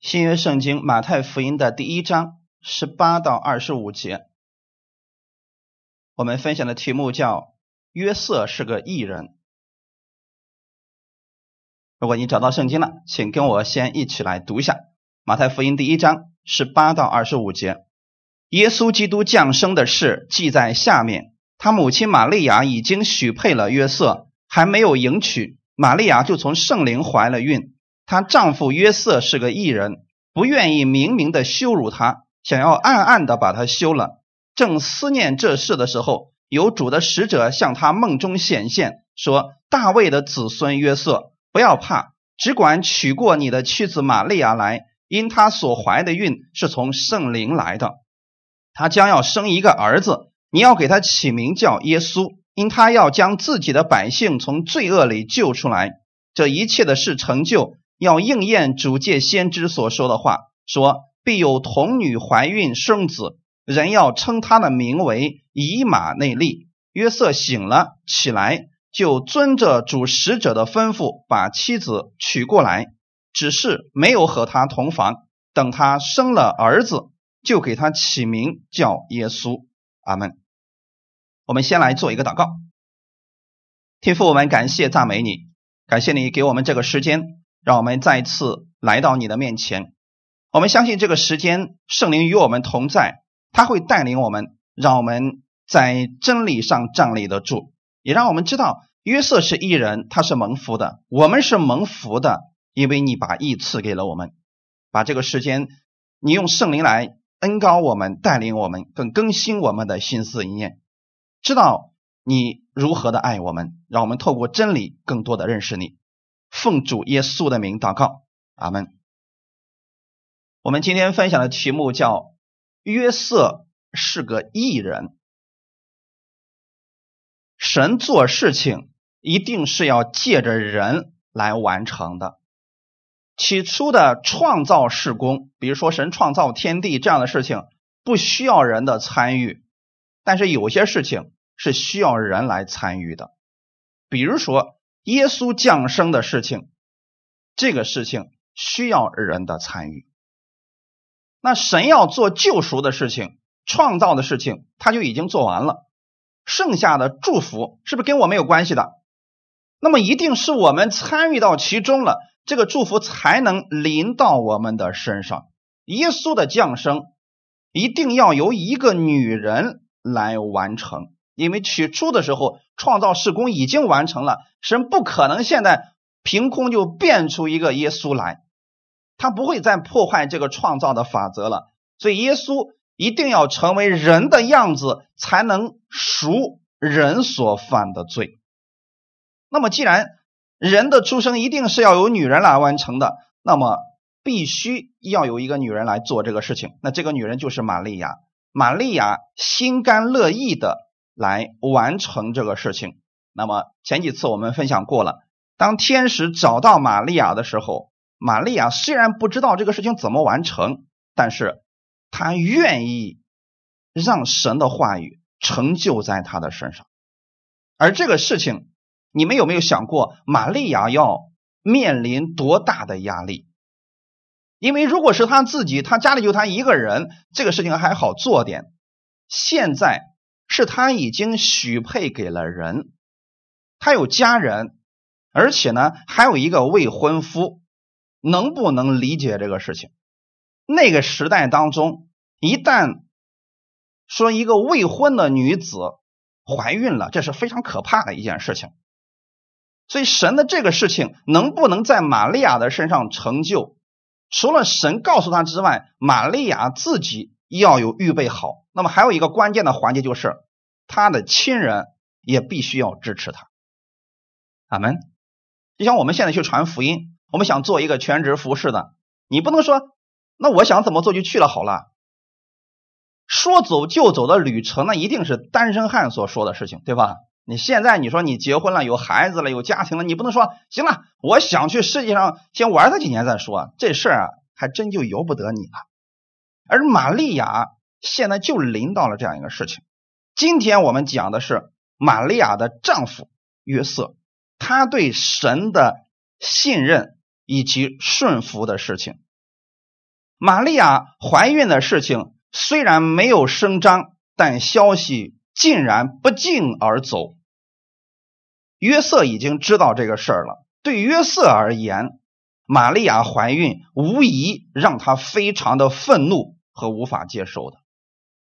新约圣经马太福音的第一章十八到二十五节，我们分享的题目叫“约瑟是个异人”。如果你找到圣经了，请跟我先一起来读一下马太福音第一章十八到二十五节。耶稣基督降生的事记在下面。他母亲玛利亚已经许配了约瑟，还没有迎娶，玛利亚就从圣灵怀了孕。她丈夫约瑟是个异人，不愿意明明的羞辱她，想要暗暗的把她休了。正思念这事的时候，有主的使者向他梦中显现，说：“大卫的子孙约瑟，不要怕，只管娶过你的妻子玛利亚来，因她所怀的孕是从圣灵来的。她将要生一个儿子，你要给他起名叫耶稣，因他要将自己的百姓从罪恶里救出来。这一切的事成就。”要应验主借先知所说的话，说必有童女怀孕生子，人要称他的名为以马内利。约瑟醒了起来，就遵着主使者的吩咐，把妻子娶过来，只是没有和他同房。等他生了儿子，就给他起名叫耶稣。阿门。我们先来做一个祷告，天父，我们感谢赞美你，感谢你给我们这个时间。让我们再次来到你的面前。我们相信这个时间，圣灵与我们同在，他会带领我们，让我们在真理上站立得住，也让我们知道约瑟是异人，他是蒙福的，我们是蒙福的，因为你把义赐给了我们。把这个时间，你用圣灵来恩高我们，带领我们，更更新我们的心思意念，知道你如何的爱我们，让我们透过真理更多的认识你。奉主耶稣的名祷告，阿门。我们今天分享的题目叫“约瑟是个艺人”。神做事情一定是要借着人来完成的。起初的创造事工，比如说神创造天地这样的事情，不需要人的参与；但是有些事情是需要人来参与的，比如说。耶稣降生的事情，这个事情需要人的参与。那神要做救赎的事情、创造的事情，他就已经做完了。剩下的祝福是不是跟我们有关系的？那么一定是我们参与到其中了，这个祝福才能临到我们的身上。耶稣的降生一定要由一个女人来完成。因为起初的时候，创造事工已经完成了，神不可能现在凭空就变出一个耶稣来，他不会再破坏这个创造的法则了。所以耶稣一定要成为人的样子，才能赎人所犯的罪。那么，既然人的出生一定是要由女人来完成的，那么必须要有一个女人来做这个事情。那这个女人就是玛利亚。玛利亚心甘乐意的。来完成这个事情。那么前几次我们分享过了，当天使找到玛利亚的时候，玛利亚虽然不知道这个事情怎么完成，但是她愿意让神的话语成就在她的身上。而这个事情，你们有没有想过，玛利亚要面临多大的压力？因为如果是他自己，他家里就他一个人，这个事情还好做点。现在。是他已经许配给了人，他有家人，而且呢还有一个未婚夫，能不能理解这个事情？那个时代当中，一旦说一个未婚的女子怀孕了，这是非常可怕的一件事情。所以神的这个事情能不能在玛利亚的身上成就，除了神告诉他之外，玛利亚自己要有预备好。那么还有一个关键的环节就是，他的亲人也必须要支持他。阿门。就像我们现在去传福音，我们想做一个全职服侍的，你不能说，那我想怎么做就去了好了。说走就走的旅程，那一定是单身汉所说的事情，对吧？你现在你说你结婚了，有孩子了，有家庭了，你不能说行了，我想去世界上先玩他几年再说，这事儿啊，还真就由不得你了。而玛利亚。现在就临到了这样一个事情。今天我们讲的是玛利亚的丈夫约瑟，他对神的信任以及顺服的事情。玛利亚怀孕的事情虽然没有声张，但消息竟然不胫而走。约瑟已经知道这个事儿了。对约瑟而言，玛利亚怀孕无疑让他非常的愤怒和无法接受的。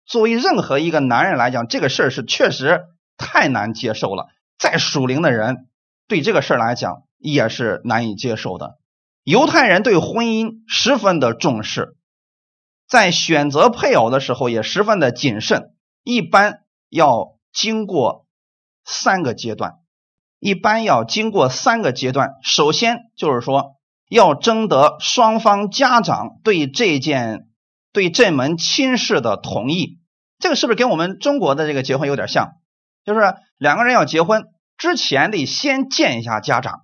作为任何一个男人来讲，这个事儿是确实太难接受了。再属灵的人对这个事儿来讲也是难以接受的。犹太人对婚姻十分的重视，在选择配偶的时候也十分的谨慎，一般要经过三个阶段。一般要经过三个阶段，首先就是说要征得双方家长对这件、对这门亲事的同意。这个是不是跟我们中国的这个结婚有点像？就是两个人要结婚之前得先见一下家长，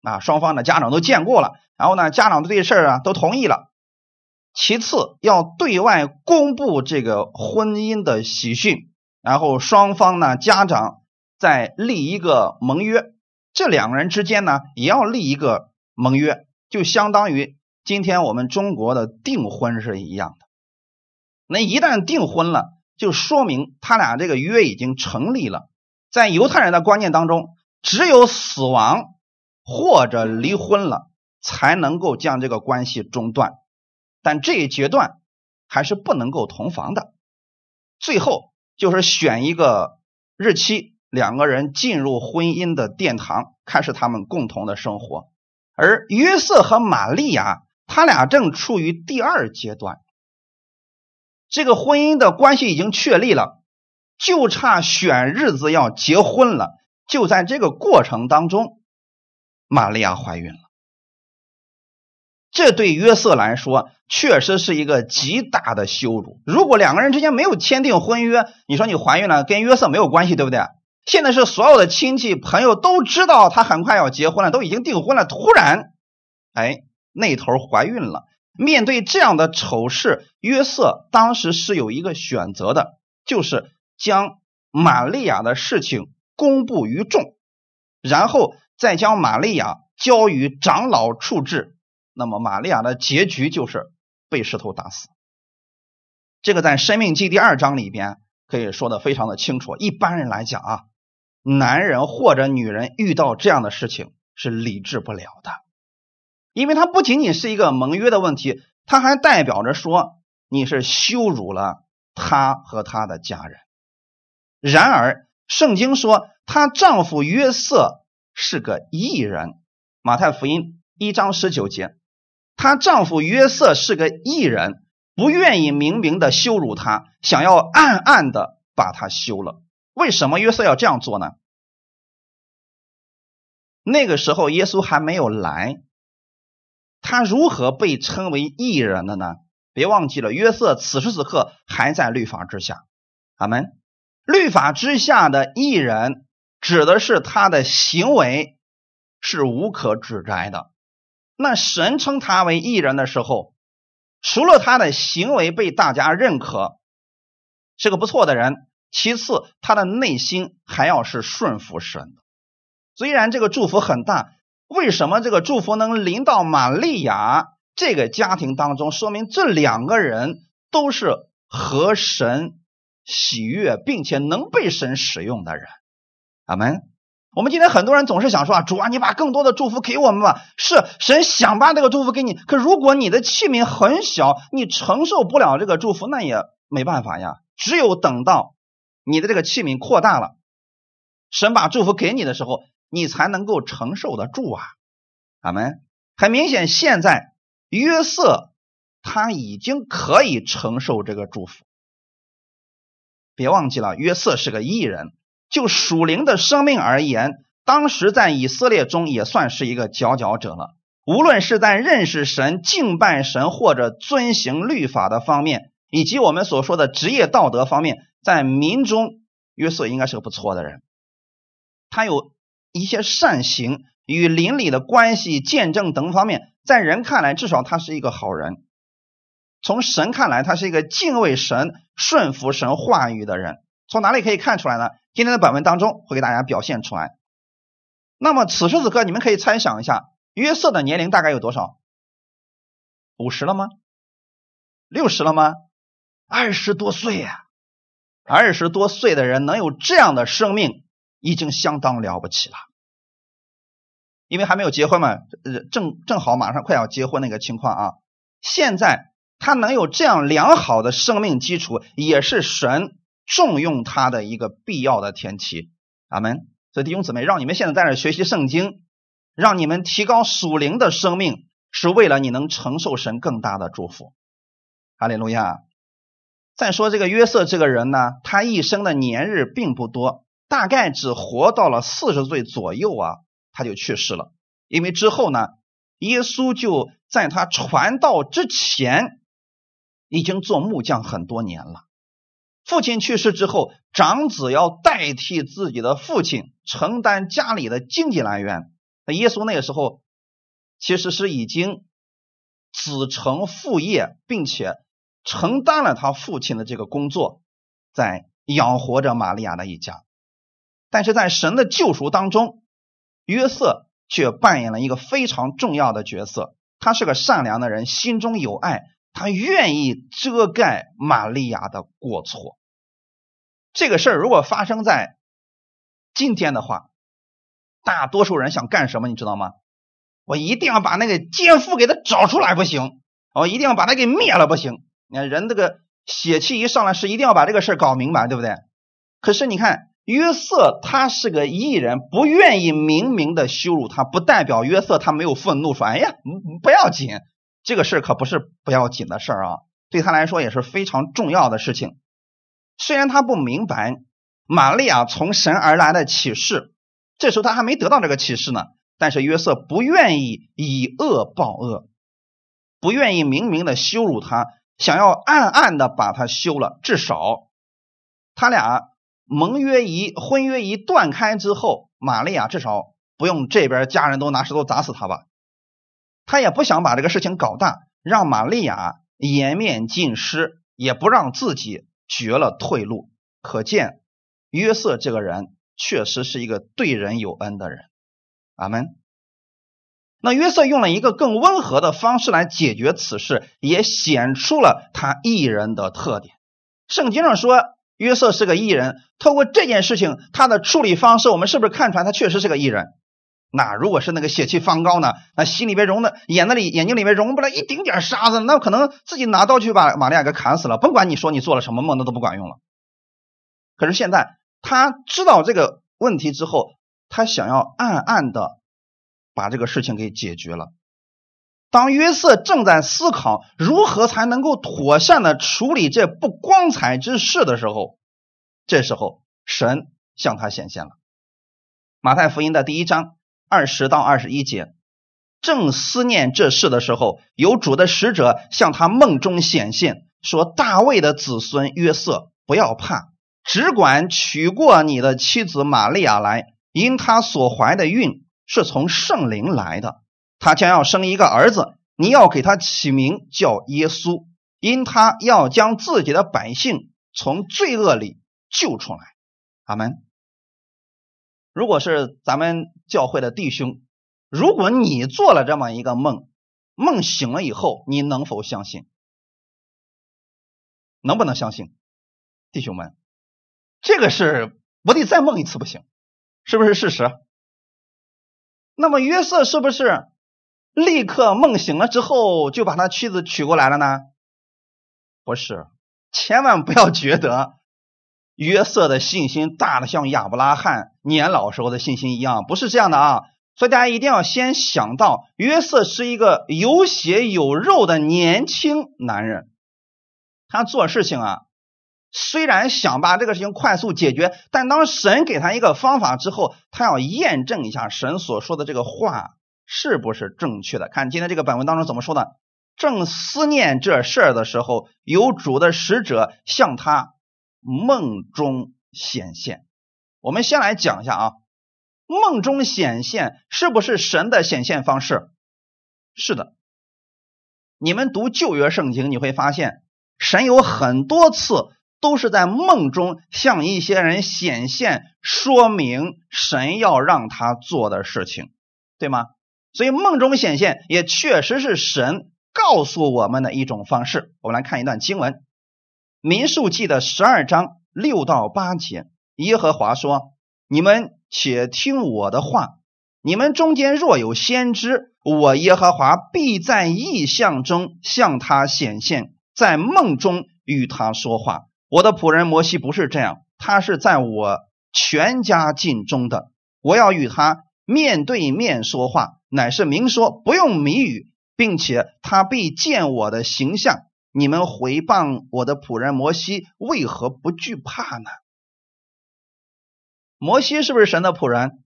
啊，双方的家长都见过了，然后呢，家长对这事儿啊都同意了。其次要对外公布这个婚姻的喜讯，然后双方呢家长。再立一个盟约，这两个人之间呢也要立一个盟约，就相当于今天我们中国的订婚是一样的。那一旦订婚了，就说明他俩这个约已经成立了。在犹太人的观念当中，只有死亡或者离婚了，才能够将这个关系中断。但这一阶段还是不能够同房的。最后就是选一个日期。两个人进入婚姻的殿堂，开始他们共同的生活。而约瑟和玛利亚，他俩正处于第二阶段。这个婚姻的关系已经确立了，就差选日子要结婚了。就在这个过程当中，玛利亚怀孕了。这对约瑟来说，确实是一个极大的羞辱。如果两个人之间没有签订婚约，你说你怀孕了，跟约瑟没有关系，对不对？现在是所有的亲戚朋友都知道他很快要结婚了，都已经订婚了。突然，哎，那头怀孕了。面对这样的丑事，约瑟当时是有一个选择的，就是将玛利亚的事情公布于众，然后再将玛利亚交于长老处置。那么，玛利亚的结局就是被石头打死。这个在《生命记》第二章里边可以说的非常的清楚。一般人来讲啊。男人或者女人遇到这样的事情是理智不了的，因为他不仅仅是一个盟约的问题，他还代表着说你是羞辱了他和他的家人。然而，圣经说她丈夫约瑟是个异人，马太福音一章十九节，她丈夫约瑟是个异人，不愿意明明的羞辱他，想要暗暗的把他休了。为什么约瑟要这样做呢？那个时候耶稣还没有来，他如何被称为异人的呢？别忘记了，约瑟此时此刻还在律法之下。阿门。律法之下的异人，指的是他的行为是无可指摘的。那神称他为异人的时候，除了他的行为被大家认可，是个不错的人。其次，他的内心还要是顺服神的。虽然这个祝福很大，为什么这个祝福能临到玛利亚这个家庭当中？说明这两个人都是和神喜悦，并且能被神使用的人。阿门。我们今天很多人总是想说啊，主啊，你把更多的祝福给我们吧。是神想把这个祝福给你，可如果你的器皿很小，你承受不了这个祝福，那也没办法呀。只有等到。你的这个器皿扩大了，神把祝福给你的时候，你才能够承受得住啊！阿门。很明显，现在约瑟他已经可以承受这个祝福。别忘记了，约瑟是个异人，就属灵的生命而言，当时在以色列中也算是一个佼佼者了。无论是在认识神、敬拜神或者遵行律法的方面，以及我们所说的职业道德方面。在民中，约瑟应该是个不错的人。他有一些善行，与邻里的关系、见证等方面，在人看来，至少他是一个好人。从神看来，他是一个敬畏神、顺服神话语的人。从哪里可以看出来呢？今天的本文当中会给大家表现出来。那么此时此刻，你们可以猜想一下，约瑟的年龄大概有多少？五十了吗？六十了吗？二十多岁呀，二十多岁的人能有这样的生命，已经相当了不起了。因为还没有结婚嘛，呃，正正好马上快要结婚那个情况啊。现在他能有这样良好的生命基础，也是神重用他的一个必要的前提。阿门。所以弟兄姊妹，让你们现在在这学习圣经，让你们提高属灵的生命，是为了你能承受神更大的祝福。哈利路亚。再说这个约瑟这个人呢，他一生的年日并不多，大概只活到了四十岁左右啊。他就去世了，因为之后呢，耶稣就在他传道之前，已经做木匠很多年了。父亲去世之后，长子要代替自己的父亲承担家里的经济来源。那耶稣那个时候其实是已经子承父业，并且承担了他父亲的这个工作，在养活着玛利亚的一家。但是在神的救赎当中。约瑟却扮演了一个非常重要的角色。他是个善良的人，心中有爱，他愿意遮盖玛利亚的过错。这个事儿如果发生在今天的话，大多数人想干什么？你知道吗？我一定要把那个奸夫给他找出来，不行！我一定要把他给灭了，不行！你看人这个血气一上来，是一定要把这个事儿搞明白，对不对？可是你看。约瑟他是个艺人，不愿意明明的羞辱他，不代表约瑟他没有愤怒，说：“哎呀，不要紧，这个事可不是不要紧的事儿啊，对他来说也是非常重要的事情。虽然他不明白玛利亚从神而来的启示，这时候他还没得到这个启示呢，但是约瑟不愿意以恶报恶，不愿意明明的羞辱他，想要暗暗的把他休了，至少他俩。”盟约一婚约一断开之后，玛利亚至少不用这边家人都拿石头砸死他吧？他也不想把这个事情搞大，让玛利亚颜面尽失，也不让自己绝了退路。可见约瑟这个人确实是一个对人有恩的人。阿门。那约瑟用了一个更温和的方式来解决此事，也显出了他一人的特点。圣经上说。约瑟是个艺人，透过这件事情，他的处理方式，我们是不是看出来他确实是个艺人？那如果是那个血气方刚呢？那心里边容的眼子里眼睛里面容不了一丁点沙子，那可能自己拿刀去把玛利亚给砍死了。甭管你说你做了什么梦，那都不管用了。可是现在他知道这个问题之后，他想要暗暗的把这个事情给解决了。当约瑟正在思考如何才能够妥善的处理这不光彩之事的时候，这时候神向他显现了。马太福音的第一章二十到二十一节，正思念这事的时候，有主的使者向他梦中显现，说：“大卫的子孙约瑟，不要怕，只管娶过你的妻子玛利亚来，因他所怀的孕是从圣灵来的。”他将要生一个儿子，你要给他起名叫耶稣，因他要将自己的百姓从罪恶里救出来。阿门。如果是咱们教会的弟兄，如果你做了这么一个梦，梦醒了以后，你能否相信？能不能相信？弟兄们，这个是我得再梦一次不行，是不是事实？那么约瑟是不是？立刻梦醒了之后，就把他妻子娶过来了呢？不是，千万不要觉得约瑟的信心大的像亚伯拉罕年老时候的信心一样，不是这样的啊！所以大家一定要先想到，约瑟是一个有血有肉的年轻男人，他做事情啊，虽然想把这个事情快速解决，但当神给他一个方法之后，他要验证一下神所说的这个话。是不是正确的？看今天这个本文当中怎么说的？正思念这事儿的时候，有主的使者向他梦中显现。我们先来讲一下啊，梦中显现是不是神的显现方式？是的。你们读旧约圣经，你会发现神有很多次都是在梦中向一些人显现，说明神要让他做的事情，对吗？所以梦中显现也确实是神告诉我们的一种方式。我们来看一段经文，《民数记》的十二章六到八节。耶和华说：“你们且听我的话，你们中间若有先知，我耶和华必在异象中向他显现，在梦中与他说话。我的仆人摩西不是这样，他是在我全家境中的，我要与他面对面说话，乃是明说，不用谜语，并且他必见我的形象。你们回谤我的仆人摩西，为何不惧怕呢？”摩西是不是神的仆人？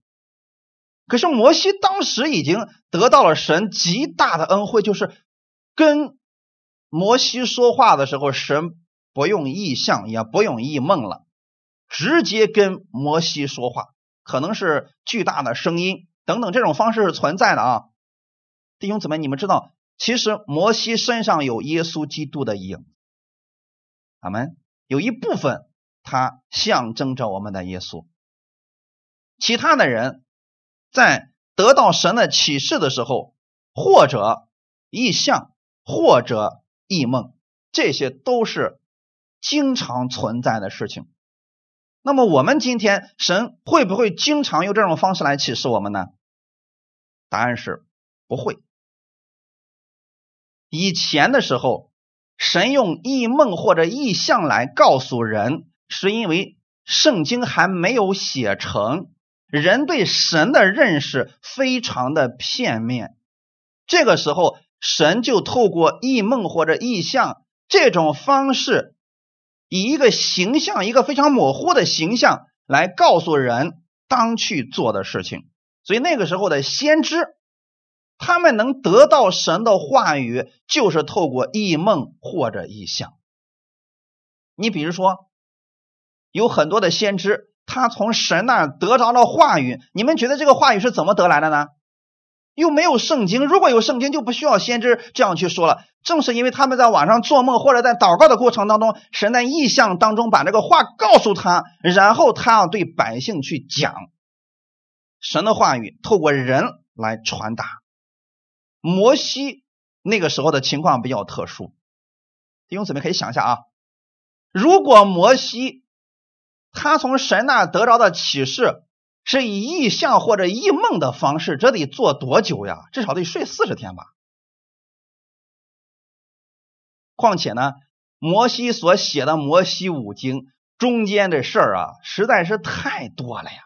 可是摩西当时已经得到了神极大的恩惠，就是跟摩西说话的时候，神不用意象，也不用异梦了，直接跟摩西说话，可能是巨大的声音等等这种方式是存在的啊。弟兄姊妹，你们知道，其实摩西身上有耶稣基督的影，阿门。有一部分它象征着我们的耶稣。其他的人在得到神的启示的时候，或者异象，或者异梦，这些都是经常存在的事情。那么我们今天神会不会经常用这种方式来启示我们呢？答案是不会。以前的时候，神用异梦或者异象来告诉人，是因为圣经还没有写成。人对神的认识非常的片面，这个时候神就透过异梦或者异象这种方式，以一个形象，一个非常模糊的形象来告诉人当去做的事情。所以那个时候的先知，他们能得到神的话语，就是透过异梦或者异象。你比如说，有很多的先知。他从神那儿得着了话语，你们觉得这个话语是怎么得来的呢？又没有圣经，如果有圣经，就不需要先知这样去说了。正是因为他们在晚上做梦或者在祷告的过程当中，神在意象当中把这个话告诉他，然后他要对百姓去讲神的话语，透过人来传达。摩西那个时候的情况比较特殊，弟兄姊妹可以想一下啊，如果摩西。他从神那得着的启示是以异象或者异梦的方式，这得做多久呀？至少得睡四十天吧。况且呢，摩西所写的《摩西五经》中间的事儿啊，实在是太多了呀。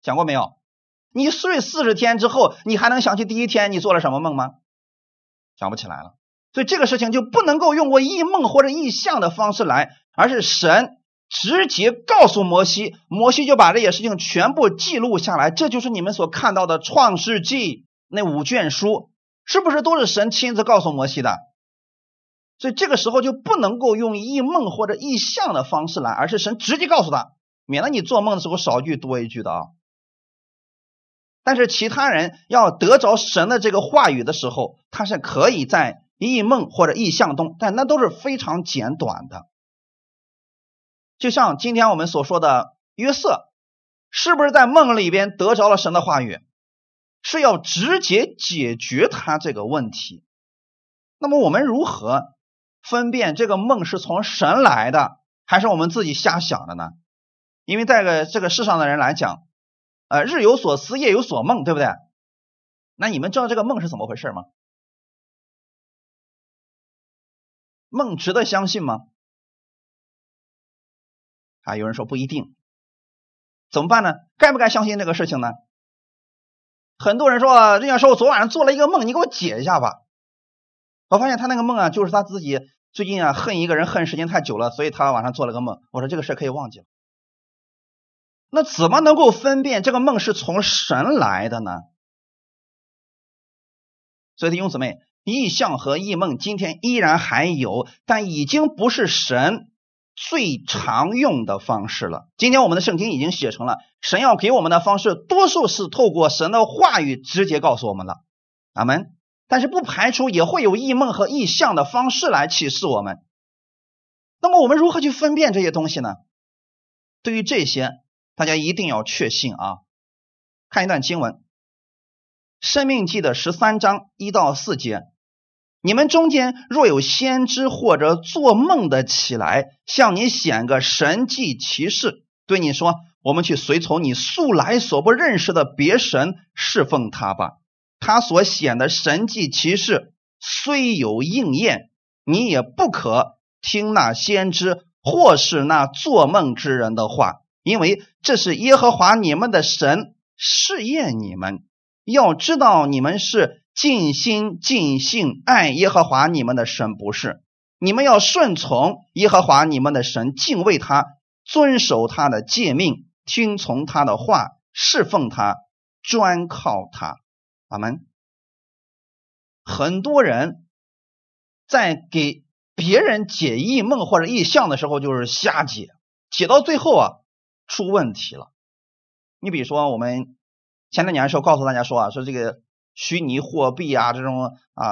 讲过没有？你睡四十天之后，你还能想起第一天你做了什么梦吗？想不起来了。所以这个事情就不能够用过异梦或者异象的方式来，而是神。直接告诉摩西，摩西就把这些事情全部记录下来。这就是你们所看到的《创世纪》那五卷书，是不是都是神亲自告诉摩西的？所以这个时候就不能够用异梦或者异象的方式来，而是神直接告诉他，免得你做梦的时候少一句多一句的啊。但是其他人要得着神的这个话语的时候，他是可以在异梦或者异象中，但那都是非常简短的。就像今天我们所说的约瑟，是不是在梦里边得着了神的话语，是要直接解决他这个问题？那么我们如何分辨这个梦是从神来的，还是我们自己瞎想的呢？因为在个这个世上的人来讲，呃，日有所思，夜有所梦，对不对？那你们知道这个梦是怎么回事吗？梦值得相信吗？啊，有人说不一定，怎么办呢？该不该相信这个事情呢？很多人说，人家说我昨晚上做了一个梦，你给我解一下吧。我发现他那个梦啊，就是他自己最近啊恨一个人恨时间太久了，所以他晚上做了个梦。我说这个事可以忘记了。那怎么能够分辨这个梦是从神来的呢？所以弟兄姊妹，异象和异梦今天依然还有，但已经不是神。最常用的方式了。今天我们的圣经已经写成了，神要给我们的方式，多数是透过神的话语直接告诉我们了。阿门。但是不排除也会有异梦和异象的方式来启示我们。那么我们如何去分辨这些东西呢？对于这些，大家一定要确信啊。看一段经文，《生命记》的十三章一到四节，你们中间若有先知或者做梦的起来，向你显个神迹奇事，对你说：“我们去随从你素来所不认识的别神，侍奉他吧。”他所显的神迹奇事虽有应验，你也不可听那先知或是那做梦之人的话，因为这是耶和华你们的神试验你们，要知道你们是。尽心尽性爱耶和华你们的神不是，你们要顺从耶和华你们的神，敬畏他，遵守他的诫命，听从他的话，侍奉他，专靠他。阿门。很多人在给别人解异梦或者异象的时候，就是瞎解，解到最后啊，出问题了。你比如说，我们前两年的时候告诉大家说啊，说这个。虚拟货币啊，这种啊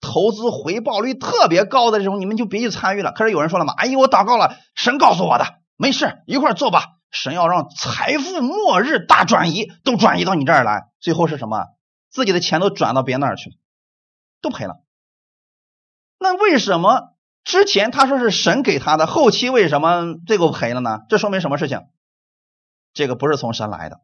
投资回报率特别高的这种，你们就别去参与了。可是有人说了嘛，哎呀，我祷告了，神告诉我的，没事，一块做吧。神要让财富末日大转移，都转移到你这儿来，最后是什么？自己的钱都转到别人那儿去了，都赔了。那为什么之前他说是神给他的，后期为什么这个赔了呢？这说明什么事情？这个不是从神来的。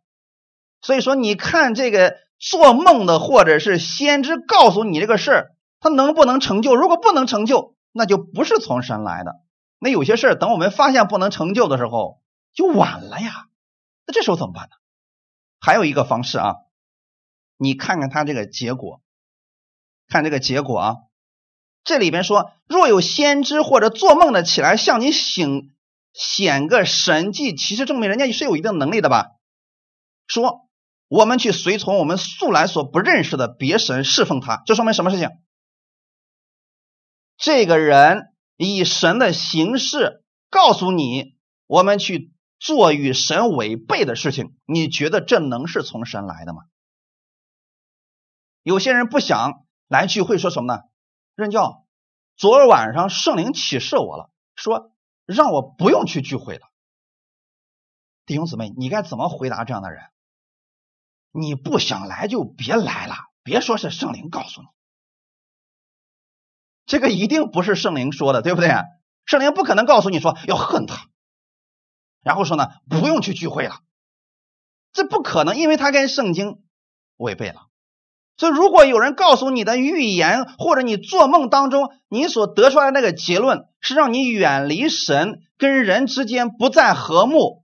所以说，你看这个。做梦的，或者是先知告诉你这个事儿，他能不能成就？如果不能成就，那就不是从神来的。那有些事儿，等我们发现不能成就的时候，就晚了呀。那这时候怎么办呢？还有一个方式啊，你看看他这个结果，看这个结果啊。这里边说，若有先知或者做梦的起来向你醒显个神迹，其实证明人家是有一定能力的吧？说。我们去随从我们素来所不认识的别神侍奉他，这说明什么事情？这个人以神的形式告诉你，我们去做与神违背的事情，你觉得这能是从神来的吗？有些人不想来聚会，说什么呢？任教，昨儿晚上圣灵启示我了，说让我不用去聚会了。弟兄姊妹，你该怎么回答这样的人？你不想来就别来了，别说是圣灵告诉你，这个一定不是圣灵说的，对不对？圣灵不可能告诉你说要恨他，然后说呢不用去聚会了，这不可能，因为他跟圣经违背了。所以，如果有人告诉你的预言，或者你做梦当中你所得出来的那个结论是让你远离神，跟人之间不再和睦，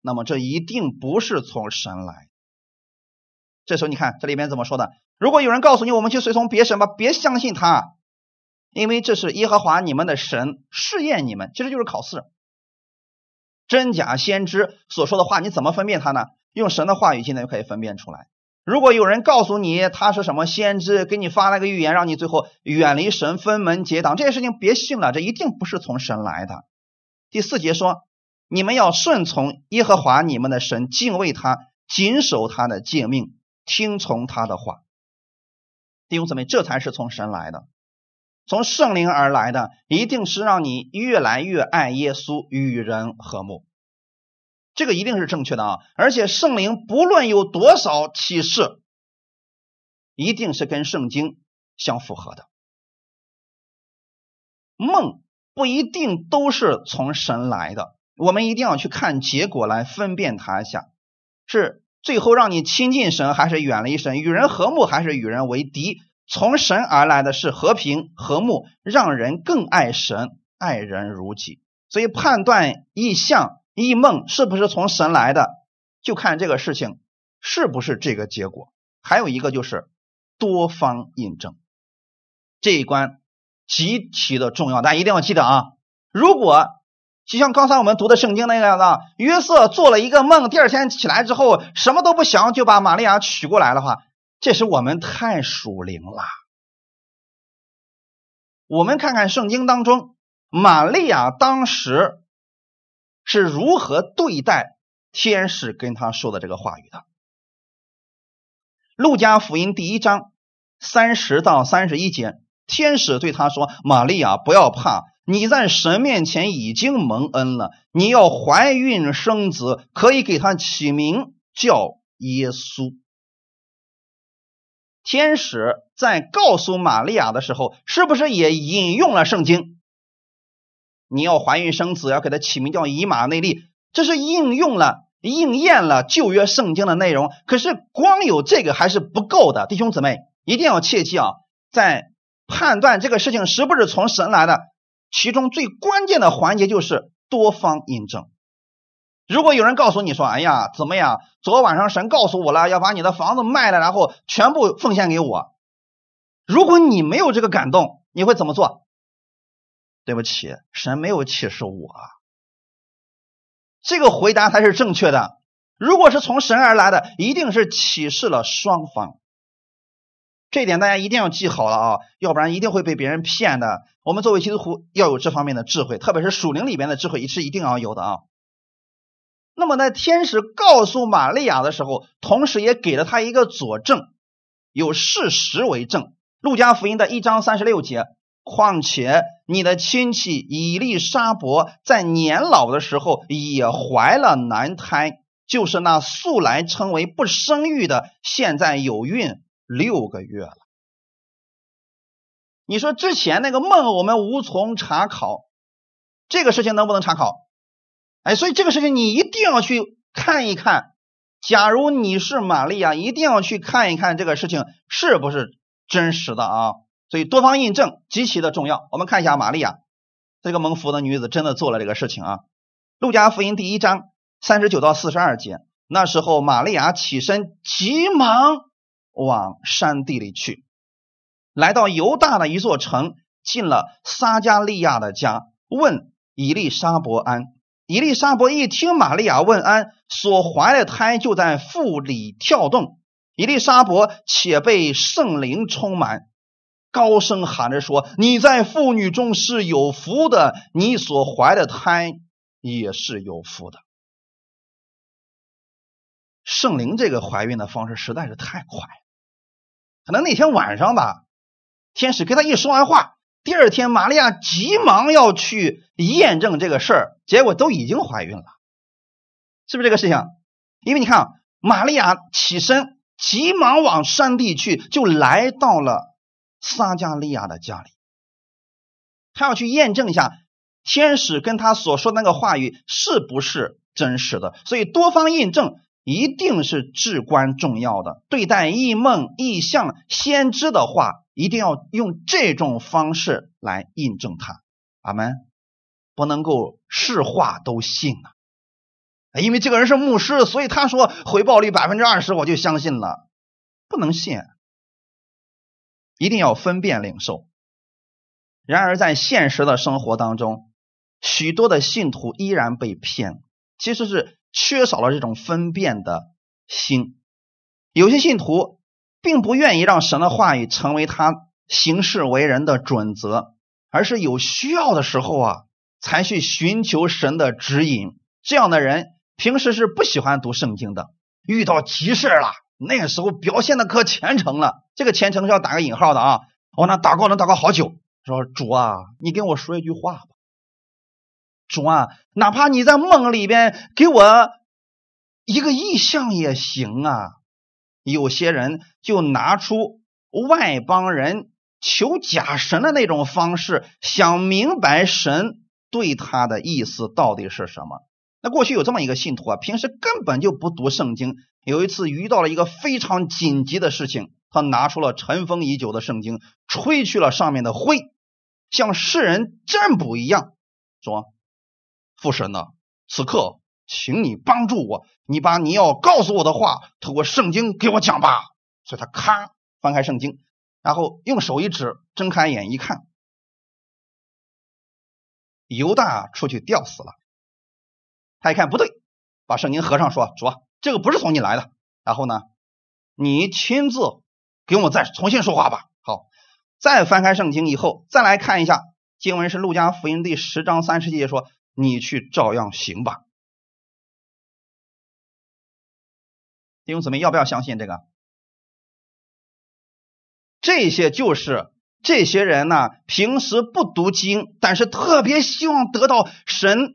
那么这一定不是从神来。这时候你看这里边怎么说的？如果有人告诉你我们去随从别神吧，别相信他，因为这是耶和华你们的神试验你们，其实就是考试。真假先知所说的话，你怎么分辨他呢？用神的话语现在就可以分辨出来。如果有人告诉你他是什么先知，给你发了个预言，让你最后远离神、分门结党，这些事情别信了，这一定不是从神来的。第四节说，你们要顺从耶和华你们的神，敬畏他，谨守他的诫命。听从他的话，弟兄姊妹，这才是从神来的，从圣灵而来的，一定是让你越来越爱耶稣，与人和睦。这个一定是正确的啊！而且圣灵不论有多少启示，一定是跟圣经相符合的。梦不一定都是从神来的，我们一定要去看结果来分辨它一下，是。最后让你亲近神还是远离神？与人和睦还是与人为敌？从神而来的是和平和睦，让人更爱神，爱人如己。所以判断异象异梦是不是从神来的，就看这个事情是不是这个结果。还有一个就是多方印证，这一关极其的重要，大家一定要记得啊！如果就像刚才我们读的圣经那个样的，约瑟做了一个梦，第二天起来之后什么都不想，就把玛利亚娶过来的话，这是我们太属灵了。我们看看圣经当中，玛利亚当时是如何对待天使跟他说的这个话语的。路加福音第一章三十到三十一节，天使对他说：“玛利亚，不要怕。”你在神面前已经蒙恩了。你要怀孕生子，可以给他起名叫耶稣。天使在告诉玛利亚的时候，是不是也引用了圣经？你要怀孕生子，要给他起名叫以马内利，这是应用了、应验了旧约圣经的内容。可是光有这个还是不够的，弟兄姊妹一定要切记啊！在判断这个事情是不是从神来的，其中最关键的环节就是多方印证。如果有人告诉你说：“哎呀，怎么样？昨晚上神告诉我了，要把你的房子卖了，然后全部奉献给我。”如果你没有这个感动，你会怎么做？对不起，神没有启示我。这个回答才是正确的。如果是从神而来的，一定是启示了双方。这点大家一定要记好了啊，要不然一定会被别人骗的。我们作为基督徒要有这方面的智慧，特别是属灵里边的智慧也，是一定要有的啊。那么在天使告诉玛利亚的时候，同时也给了他一个佐证，有事实为证。路加福音的一章三十六节。况且你的亲戚以利沙伯在年老的时候也怀了男胎，就是那素来称为不生育的，现在有孕六个月了。你说之前那个梦我们无从查考，这个事情能不能查考？哎，所以这个事情你一定要去看一看。假如你是玛利亚，一定要去看一看这个事情是不是真实的啊。所以多方印证极其的重要。我们看一下玛利亚这个蒙福的女子真的做了这个事情啊。路加福音第一章三十九到四十二节，那时候玛利亚起身，急忙往山地里去，来到犹大的一座城，进了撒加利亚的家，问以利沙伯安。以利沙伯一听玛利亚问安，所怀的胎就在腹里跳动。以利沙伯且被圣灵充满。高声喊着说：“你在妇女中是有福的，你所怀的胎也是有福的。”圣灵这个怀孕的方式实在是太快，可能那天晚上吧，天使跟他一说完话，第二天玛利亚急忙要去验证这个事儿，结果都已经怀孕了，是不是这个事情？因为你看，玛利亚起身急忙往山地去，就来到了。撒加利亚的家里，他要去验证一下天使跟他所说的那个话语是不是真实的，所以多方印证一定是至关重要的。对待异梦、异象、先知的话，一定要用这种方式来印证它。阿门，不能够是话都信啊！因为这个人是牧师，所以他说回报率百分之二十，我就相信了，不能信。一定要分辨领受。然而，在现实的生活当中，许多的信徒依然被骗，其实是缺少了这种分辨的心。有些信徒并不愿意让神的话语成为他行事为人的准则，而是有需要的时候啊，才去寻求神的指引。这样的人平时是不喜欢读圣经的，遇到急事了。那时候表现的可虔诚了，这个虔诚是要打个引号的啊！我那祷告能祷告好久，说主啊，你跟我说一句话吧。主啊，哪怕你在梦里边给我一个意象也行啊。有些人就拿出外邦人求假神的那种方式，想明白神对他的意思到底是什么。那过去有这么一个信徒啊，平时根本就不读圣经。有一次遇到了一个非常紧急的事情，他拿出了尘封已久的圣经，吹去了上面的灰，像世人占卜一样，说：“父神呢？此刻，请你帮助我，你把你要告诉我的话透过圣经给我讲吧。”所以他咔翻开圣经，然后用手一指，睁开眼一看，犹大出去吊死了。他一看不对，把圣经合上，说：“主，这个不是从你来的。”然后呢，你亲自给我再重新说话吧。好，再翻开圣经以后，再来看一下经文是路加福音第十章三十节说：“你去照样行吧。”弟兄姊妹，要不要相信这个？这些就是这些人呢，平时不读经，但是特别希望得到神。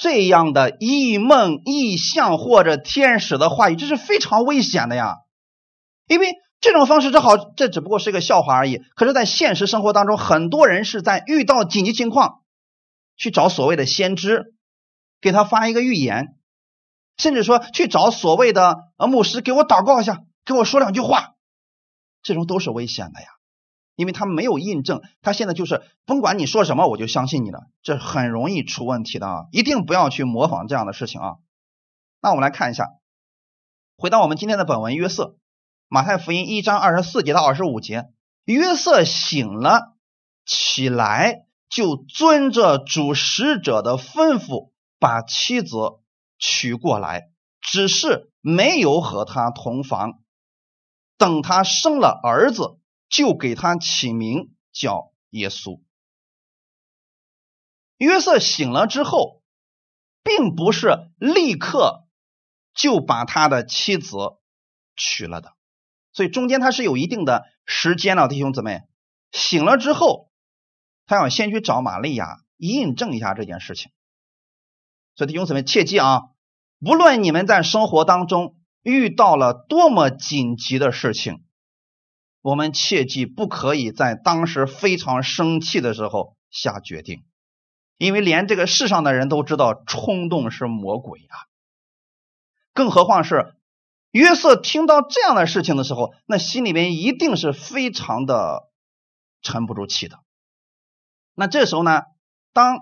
这样的异梦、异象或者天使的话语，这是非常危险的呀！因为这种方式这好，这只不过是一个笑话而已。可是，在现实生活当中，很多人是在遇到紧急情况，去找所谓的先知，给他发一个预言，甚至说去找所谓的呃牧师给我祷告一下，给我说两句话，这种都是危险的呀，因为他没有印证，他现在就是甭管你说什么，我就相信你了，这很容易出问题的啊！一定不要去模仿这样的事情啊。那我们来看一下，回到我们今天的本文约瑟。马太福音一章二十四节到二十五节，约瑟醒了起来，就遵着主使者的吩咐，把妻子娶过来，只是没有和他同房。等他生了儿子，就给他起名叫耶稣。约瑟醒了之后，并不是立刻就把他的妻子娶了的。所以中间他是有一定的时间了，弟兄姊妹，醒了之后，他要先去找玛利亚印证一下这件事情。所以弟兄姊妹切记啊，无论你们在生活当中遇到了多么紧急的事情，我们切记不可以在当时非常生气的时候下决定，因为连这个世上的人都知道冲动是魔鬼啊，更何况是。约瑟听到这样的事情的时候，那心里面一定是非常的沉不住气的。那这时候呢，当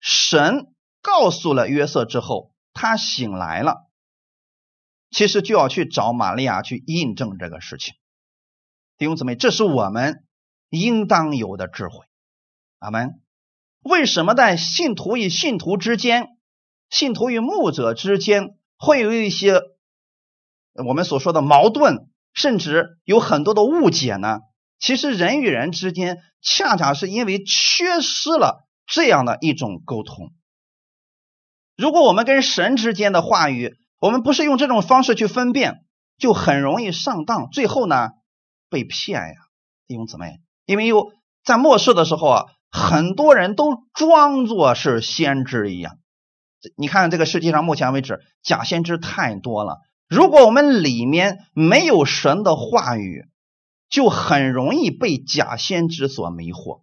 神告诉了约瑟之后，他醒来了，其实就要去找玛利亚去印证这个事情。弟兄姊妹，这是我们应当有的智慧。阿门。为什么在信徒与信徒之间、信徒与牧者之间会有一些？我们所说的矛盾，甚至有很多的误解呢。其实人与人之间，恰恰是因为缺失了这样的一种沟通。如果我们跟神之间的话语，我们不是用这种方式去分辨，就很容易上当，最后呢被骗呀，弟兄姊妹。因为有在末世的时候啊，很多人都装作是先知一样。你看这个世界上目前为止假先知太多了。如果我们里面没有神的话语，就很容易被假先知所迷惑。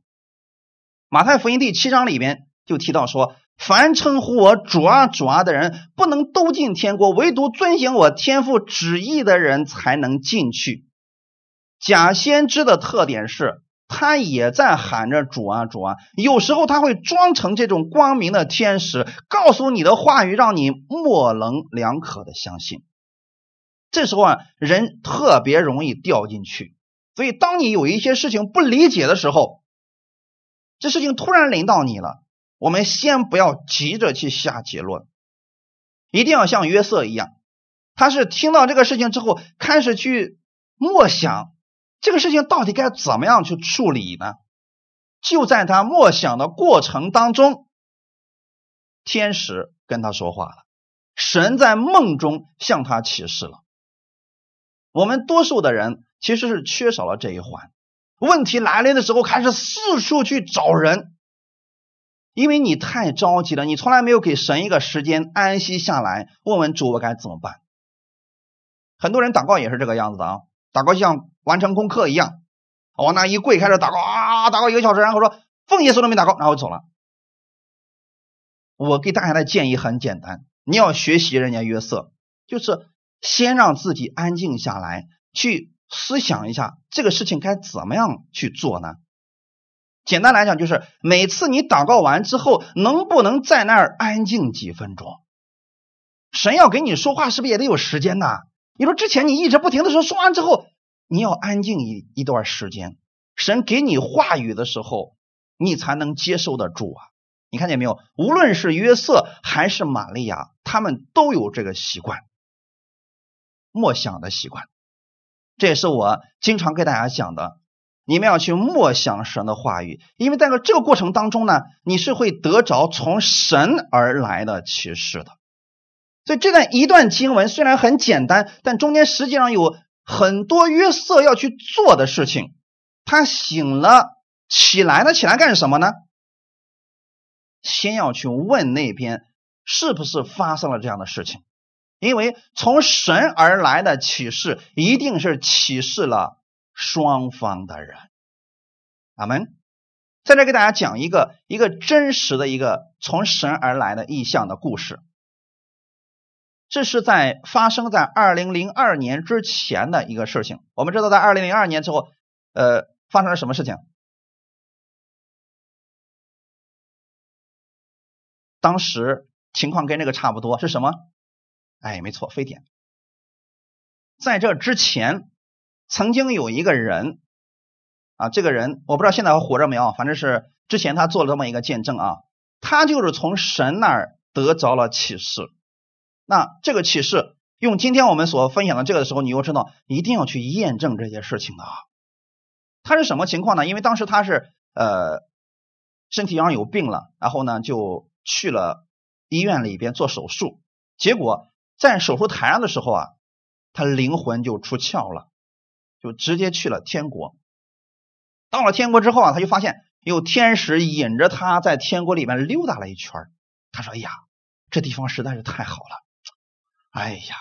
马太福音第七章里边就提到说：“凡称呼我主啊主啊的人，不能都进天国，唯独遵行我天父旨意的人才能进去。”假先知的特点是，他也在喊着主啊主啊，有时候他会装成这种光明的天使，告诉你的话语，让你模棱两可的相信。这时候啊，人特别容易掉进去。所以，当你有一些事情不理解的时候，这事情突然临到你了，我们先不要急着去下结论，一定要像约瑟一样，他是听到这个事情之后，开始去默想这个事情到底该怎么样去处理呢？就在他默想的过程当中，天使跟他说话了，神在梦中向他启示了。我们多数的人其实是缺少了这一环，问题来临的时候开始四处去找人，因为你太着急了，你从来没有给神一个时间安息下来，问问主我该怎么办。很多人祷告也是这个样子的啊，祷告像完成功课一样，往那一跪开始祷告啊，祷告一个小时，然后说奉耶稣的名祷告，然后走了。我给大家的建议很简单，你要学习人家约瑟，就是。先让自己安静下来，去思想一下这个事情该怎么样去做呢？简单来讲，就是每次你祷告完之后，能不能在那儿安静几分钟？神要给你说话，是不是也得有时间呢？你说之前你一直不停的说，说完之后你要安静一一段时间，神给你话语的时候，你才能接受得住啊！你看见没有？无论是约瑟还是玛利亚，他们都有这个习惯。默想的习惯，这也是我经常给大家讲的。你们要去默想神的话语，因为在这个过程当中呢，你是会得着从神而来的启示的。所以这段一段经文虽然很简单，但中间实际上有很多约瑟要去做的事情。他醒了起来了，起来干什么呢？先要去问那边是不是发生了这样的事情。因为从神而来的启示，一定是启示了双方的人。阿门。在这给大家讲一个一个真实的一个从神而来的意象的故事。这是在发生在二零零二年之前的一个事情。我们知道，在二零零二年之后，呃，发生了什么事情？当时情况跟这个差不多，是什么？哎，没错，非典。在这之前，曾经有一个人啊，这个人我不知道现在还活着没有，反正是之前他做了这么一个见证啊，他就是从神那儿得着了启示。那这个启示，用今天我们所分享的这个的时候，你又知道一定要去验证这些事情啊。他是什么情况呢？因为当时他是呃身体上有病了，然后呢就去了医院里边做手术，结果在手术台上的时候啊，他灵魂就出窍了，就直接去了天国。到了天国之后啊，他就发现有天使引着他在天国里面溜达了一圈他说：“哎呀，这地方实在是太好了。”哎呀，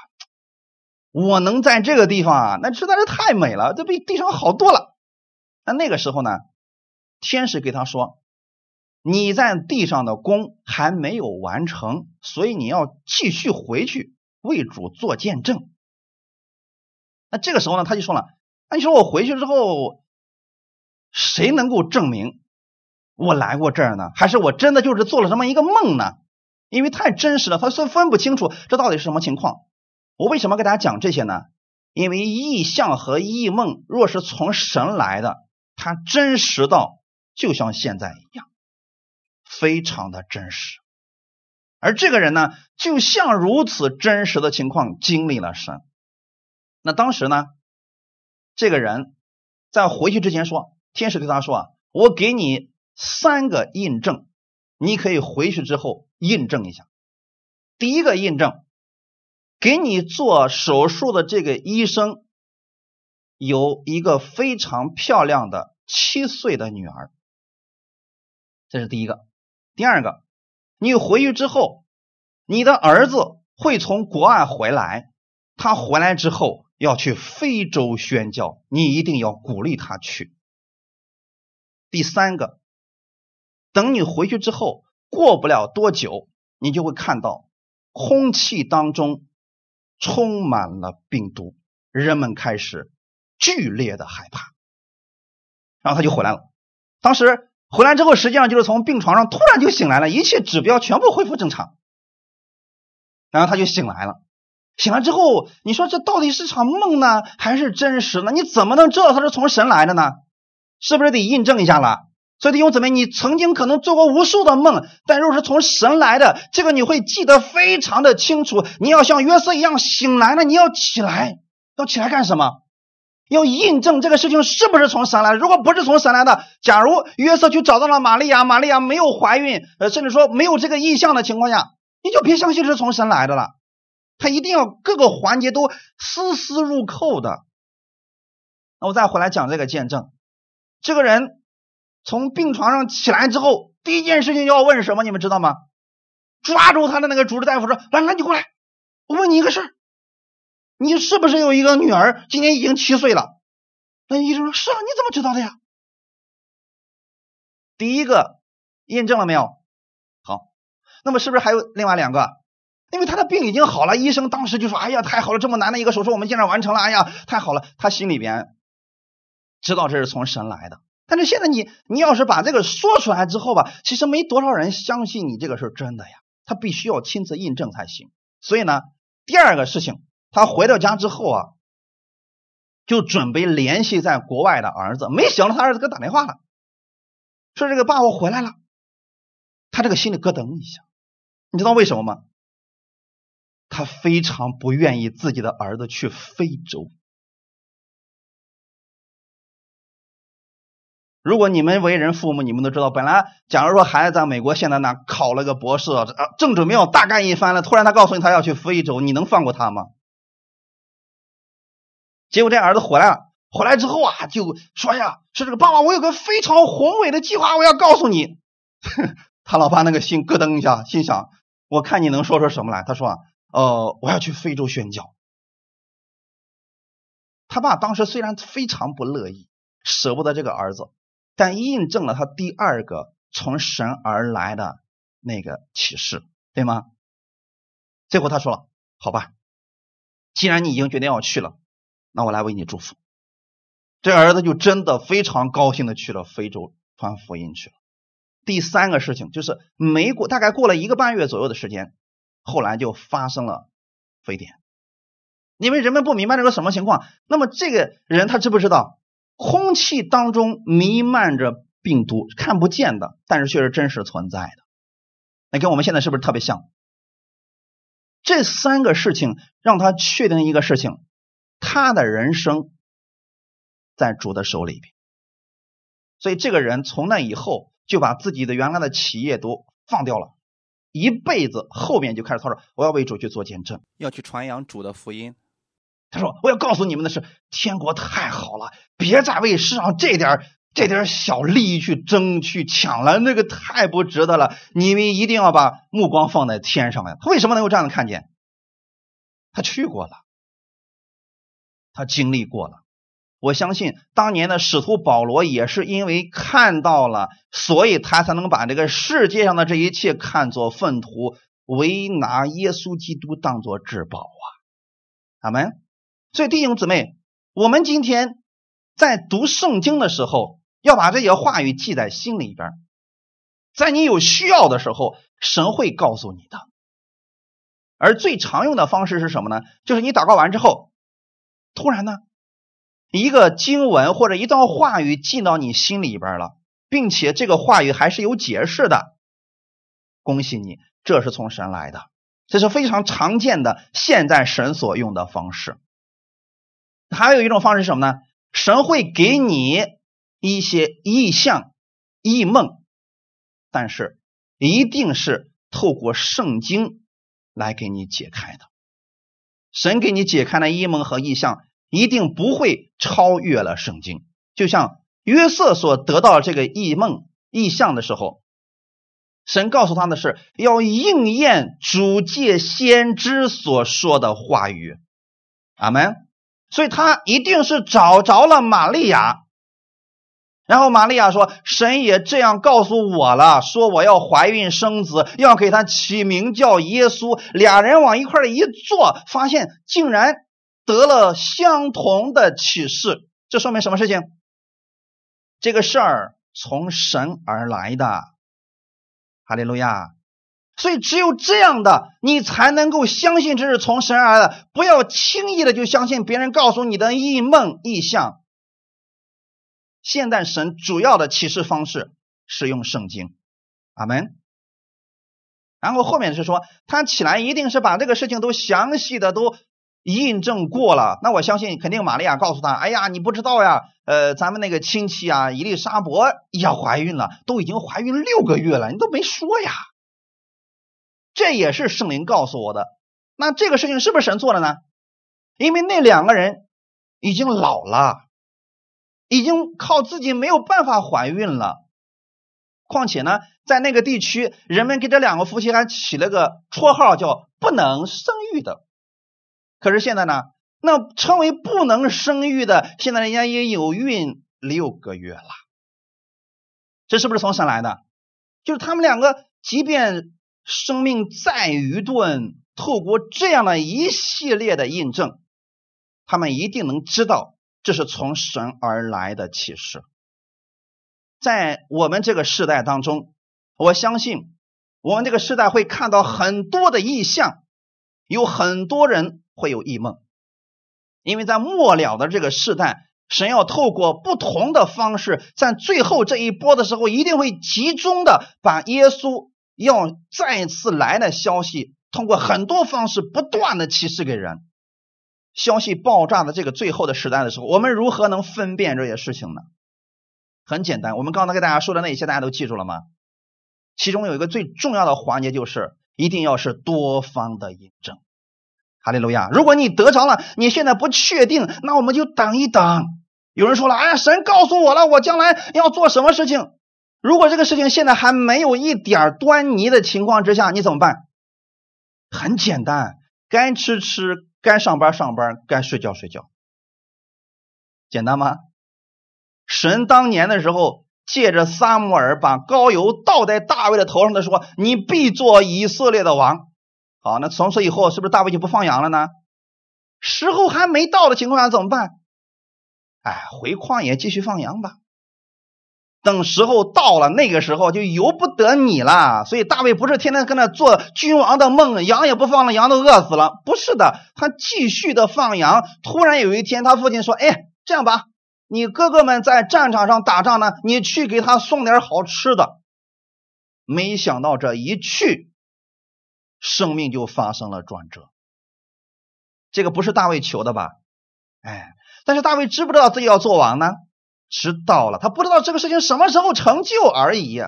我能在这个地方啊，那实在是太美了，这比地上好多了。那那个时候呢，天使给他说：“你在地上的功还没有完成，所以你要继续回去为主做见证。”那这个时候呢，他就说了：“那你说我回去之后，谁能够证明我来过这儿呢？还是我真的就是做了这么一个梦呢？”因为太真实了，他说分不清楚这到底是什么情况。我为什么给大家讲这些呢？因为异象和异梦若是从神来的，它真实到就像现在一样，非常的真实。而这个人呢，就像如此真实的情况经历了神。那当时呢，这个人在回去之前说，天使对他说：“啊，我给你三个印证。”你可以回去之后印证一下。第一个印证，给你做手术的这个医生有一个非常漂亮的七岁的女儿，这是第一个。第二个，你回去之后，你的儿子会从国外回来，他回来之后要去非洲宣教，你一定要鼓励他去。第三个。等你回去之后，过不了多久，你就会看到空气当中充满了病毒，人们开始剧烈的害怕。然后他就回来了。当时回来之后，实际上就是从病床上突然就醒来了，一切指标全部恢复正常。然后他就醒来了。醒来之后，你说这到底是场梦呢，还是真实呢？你怎么能知道他是从神来的呢？是不是得印证一下了？所以弟兄姊妹，你曾经可能做过无数的梦，但若是从神来的，这个你会记得非常的清楚。你要像约瑟一样醒来了，你要起来，要起来干什么？要印证这个事情是不是从神来？如果不是从神来的，假如约瑟去找到了玛利亚，玛利亚没有怀孕，呃，甚至说没有这个意象的情况下，你就别相信是从神来的了。他一定要各个环节都丝丝入扣的。那我再回来讲这个见证，这个人。从病床上起来之后，第一件事情要问什么？你们知道吗？抓住他的那个主治大夫说：“来，来，你过来，我问你一个事儿，你是不是有一个女儿？今年已经七岁了。”那医生说：“是啊，你怎么知道的呀？”第一个验证了没有？好，那么是不是还有另外两个？因为他的病已经好了，医生当时就说：“哎呀，太好了，这么难的一个手术我们竟然完成了！哎呀，太好了！”他心里边知道这是从神来的。但是现在你你要是把这个说出来之后吧，其实没多少人相信你这个是真的呀。他必须要亲自印证才行。所以呢，第二个事情，他回到家之后啊，就准备联系在国外的儿子。没想到他儿子给打电话了，说这个爸我回来了。他这个心里咯噔一下，你知道为什么吗？他非常不愿意自己的儿子去非洲。如果你们为人父母，你们都知道，本来假如说孩子在美国现在呢考了个博士，啊，正准备要大干一番了，突然他告诉你他要去非洲，你能放过他吗？结果这儿子回来了，回来之后啊，就说呀，说这个爸爸，我有个非常宏伟的计划，我要告诉你。他老爸那个心咯噔一下，心想，我看你能说出什么来。他说啊，呃，我要去非洲宣教。他爸当时虽然非常不乐意，舍不得这个儿子，但印证了他第二个从神而来的那个启示，对吗？最后他说了：“好吧，既然你已经决定要去了，那我来为你祝福。”这儿子就真的非常高兴的去了非洲传福音去了。第三个事情就是没过，大概过了一个半月左右的时间，后来就发生了非典。因为人们不明白这个什么情况，那么这个人他知不知道，空气当中弥漫着病毒，看不见的，但是却是真实存在的。那跟我们现在是不是特别像？这三个事情让他确定一个事情，他的人生在主的手里边。所以这个人从那以后就把自己的原来的企业都放掉了，一辈子后面就开始操着，我要为主去做见证，要去传扬主的福音。他说：“我要告诉你们的是，天国太好了，别再为世上这点这点小利益去争去抢了，那个太不值得了。你们一定要把目光放在天上呀。他为什么能够这样的看见？他去过了，他经历过了。我相信当年的使徒保罗也是因为看到了，所以他才能把这个世界上的这一切看作粪土，唯拿耶稣基督当作至宝啊！阿门。”所以弟兄姊妹，我们今天在读圣经的时候，要把这些话语记在心里边，在你有需要的时候，神会告诉你的。而最常用的方式是什么呢？就是你祷告完之后，突然呢，一个经文或者一段话语进到你心里边了，并且这个话语还是有解释的。恭喜你，这是从神来的，这是非常常见的现在神所用的方式。还有一种方式是什么呢？神会给你一些意象、异梦，但是一定是透过圣经来给你解开的。神给你解开的异梦和意象，一定不会超越了圣经。就像约瑟所得到这个异梦、异象的时候，神告诉他的是要应验主借先知所说的话语。阿门。所以他一定是找着了玛利亚，然后玛利亚说：“神也这样告诉我了，说我要怀孕生子，要给他起名叫耶稣。”俩人往一块一坐，发现竟然得了相同的启示。这说明什么事情？这个事儿从神而来的。哈利路亚。所以，只有这样的，你才能够相信这是从神而来的。不要轻易的就相信别人告诉你的异梦异象。现在神主要的启示方式是用圣经，阿门。然后后面是说，他起来一定是把这个事情都详细的都印证过了。那我相信，肯定玛利亚告诉他：“哎呀，你不知道呀，呃，咱们那个亲戚啊，伊丽莎伯要怀孕了，都已经怀孕六个月了，你都没说呀。”这也是圣灵告诉我的。那这个事情是不是神做的呢？因为那两个人已经老了，已经靠自己没有办法怀孕了。况且呢，在那个地区，人们给这两个夫妻还起了个绰号，叫“不能生育的”。可是现在呢，那称为“不能生育的”，现在人家也有孕六个月了。这是不是从神来的？就是他们两个，即便。生命再愚钝，透过这样的一系列的印证，他们一定能知道这是从神而来的启示。在我们这个时代当中，我相信我们这个时代会看到很多的异象，有很多人会有异梦，因为在末了的这个时代，神要透过不同的方式，在最后这一波的时候，一定会集中的把耶稣。要再次来的消息，通过很多方式不断的启示给人。消息爆炸的这个最后的时代的时候，我们如何能分辨这些事情呢？很简单，我们刚才给大家说的那些，大家都记住了吗？其中有一个最重要的环节，就是一定要是多方的印证。哈利路亚！如果你得着了，你现在不确定，那我们就等一等。有人说了，哎呀，神告诉我了，我将来要做什么事情。如果这个事情现在还没有一点端倪的情况之下，你怎么办？很简单，该吃吃，该上班上班，该睡觉睡觉，简单吗？神当年的时候，借着撒母耳把膏油倒在大卫的头上的时候：“你必做以色列的王。”好，那从此以后，是不是大卫就不放羊了呢？时候还没到的情况下怎么办？哎，回旷野继续放羊吧。等时候到了，那个时候就由不得你了。所以大卫不是天天跟那做君王的梦，羊也不放了，羊都饿死了。不是的，他继续的放羊。突然有一天，他父亲说：“哎，这样吧，你哥哥们在战场上打仗呢，你去给他送点好吃的。”没想到这一去，生命就发生了转折。这个不是大卫求的吧？哎，但是大卫知不知道自己要做王呢？知道了，他不知道这个事情什么时候成就而已。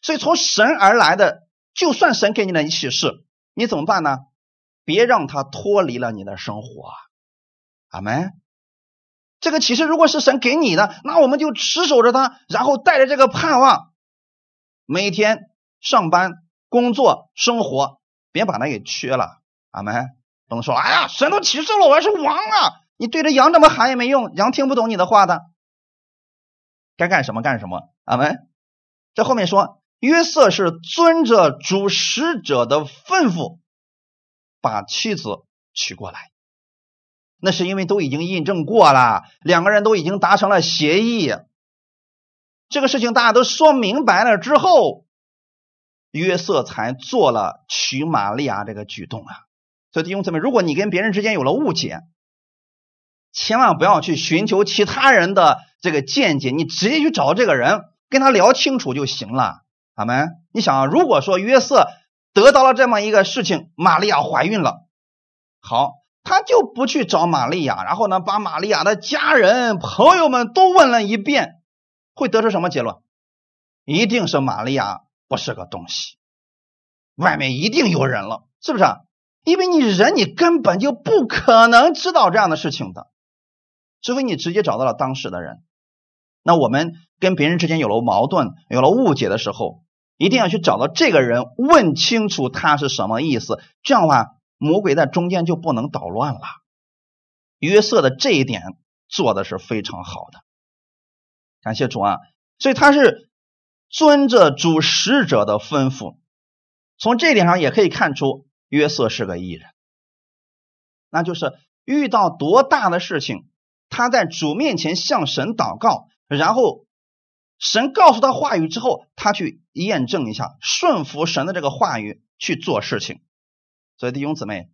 所以从神而来的，就算神给你的启示，你怎么办呢？别让他脱离了你的生活。阿门。这个启示如果是神给你的，那我们就持守着它，然后带着这个盼望，每天上班、工作、生活，别把它给缺了。阿门。不能说，哎呀，神都启示了，我还是王啊！你对着羊这么喊也没用，羊听不懂你的话的。该干什么干什么。阿门。这后面说，约瑟是遵着主使者的吩咐，把妻子娶过来。那是因为都已经印证过了，两个人都已经达成了协议。这个事情大家都说明白了之后，约瑟才做了娶玛利亚这个举动啊。所以弟兄姊妹，如果你跟别人之间有了误解，千万不要去寻求其他人的这个见解，你直接去找这个人，跟他聊清楚就行了。阿门。你想，如果说约瑟得到了这么一个事情，玛利亚怀孕了，好，他就不去找玛利亚，然后呢，把玛利亚的家人、朋友们都问了一遍，会得出什么结论？一定是玛利亚不是个东西，外面一定有人了，是不是？因为你人，你根本就不可能知道这样的事情的。除非你直接找到了当时的人，那我们跟别人之间有了矛盾、有了误解的时候，一定要去找到这个人，问清楚他是什么意思。这样的话，魔鬼在中间就不能捣乱了。约瑟的这一点做的是非常好的，感谢主啊！所以他是遵着主使者的吩咐，从这点上也可以看出约瑟是个艺人，那就是遇到多大的事情。他在主面前向神祷告，然后神告诉他话语之后，他去验证一下，顺服神的这个话语去做事情。所以弟兄姊妹，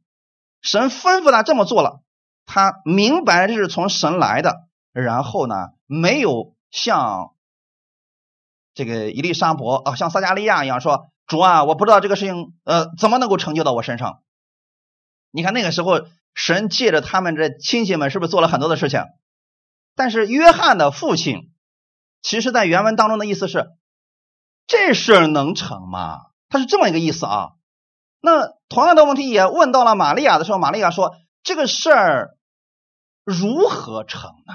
神吩咐他这么做了，他明白这是从神来的，然后呢，没有像这个伊丽莎伯啊，像撒加利亚一样说：“主啊，我不知道这个事情呃怎么能够成就到我身上。”你看那个时候。神借着他们这亲戚们，是不是做了很多的事情？但是约翰的父亲，其实在原文当中的意思是：这事儿能成吗？他是这么一个意思啊。那同样的问题也问到了玛利亚的时候，玛利亚说：“这个事儿如何成呢？”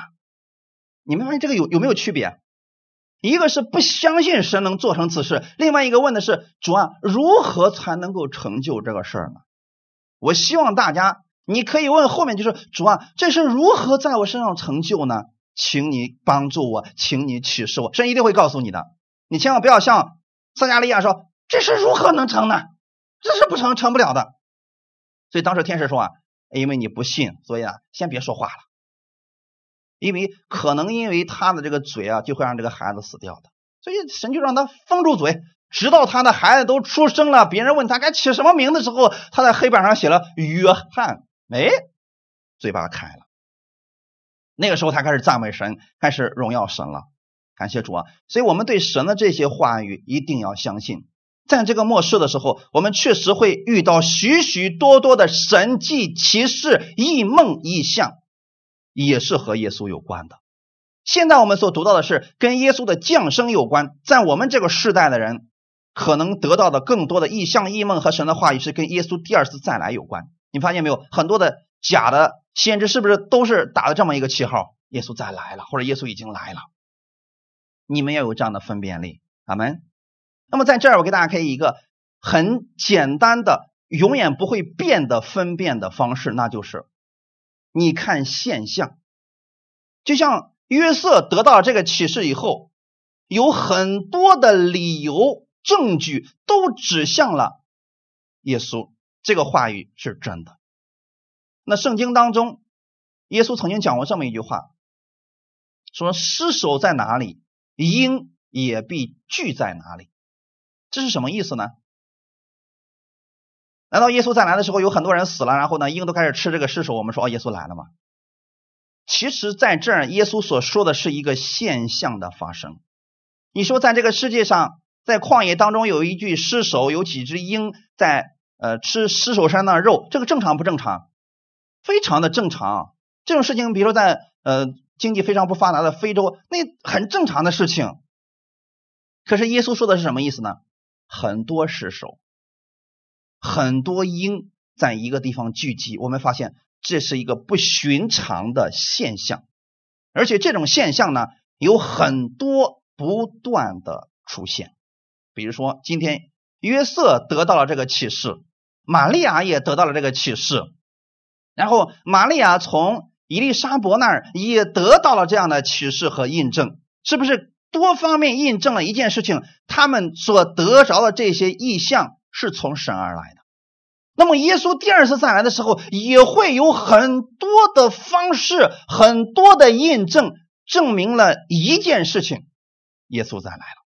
你们发现这个有有没有区别？一个是不相信神能做成此事，另外一个问的是：主啊，如何才能够成就这个事儿呢？我希望大家。你可以问后面，就是主啊，这是如何在我身上成就呢？请你帮助我，请你启示我，神一定会告诉你的。你千万不要像撒加利亚说，这是如何能成呢？这是不成，成不了的。所以当时天使说啊，因为你不信，所以啊，先别说话了，因为可能因为他的这个嘴啊，就会让这个孩子死掉的。所以神就让他封住嘴。直到他的孩子都出生了，别人问他该起什么名的时候，他在黑板上写了约翰。哎，嘴巴开了。那个时候，他开始赞美神，开始荣耀神了。感谢主啊！所以，我们对神的这些话语一定要相信。在这个末世的时候，我们确实会遇到许许多多的神迹奇事、异梦异象，也是和耶稣有关的。现在我们所读到的是跟耶稣的降生有关。在我们这个世代的人，可能得到的更多的异象、异梦和神的话语，是跟耶稣第二次再来有关。你发现没有？很多的假的先知是不是都是打的这么一个旗号？耶稣再来了，或者耶稣已经来了。你们要有这样的分辨力，阿门。那么在这儿，我给大家可以一个很简单的永远不会变的分辨的方式，那就是你看现象。就像约瑟得到这个启示以后，有很多的理由、证据都指向了耶稣，这个话语是真的。那圣经当中，耶稣曾经讲过这么一句话，说：“尸首在哪里，鹰也必聚在哪里。”这是什么意思呢？难道耶稣再来的时候有很多人死了，然后呢，鹰都开始吃这个尸首？我们说哦，耶稣来了吗？其实，在这儿，耶稣所说的是一个现象的发生。你说，在这个世界上，在旷野当中有一具尸首，有几只鹰在呃吃尸首山的肉，这个正常不正常？非常的正常。这种事情，比如说在呃经济非常不发达的非洲，那很正常的事情。可是耶稣说的是什么意思呢？很多尸首，很多鹰在一个地方聚集，我们发现。这是一个不寻常的现象，而且这种现象呢有很多不断的出现。比如说，今天约瑟得到了这个启示，玛利亚也得到了这个启示，然后玛利亚从伊丽莎伯那儿也得到了这样的启示和印证，是不是多方面印证了一件事情？他们所得着的这些意象是从神而来的。那么，耶稣第二次再来的时候，也会有很多的方式、很多的印证，证明了一件事情：耶稣再来了，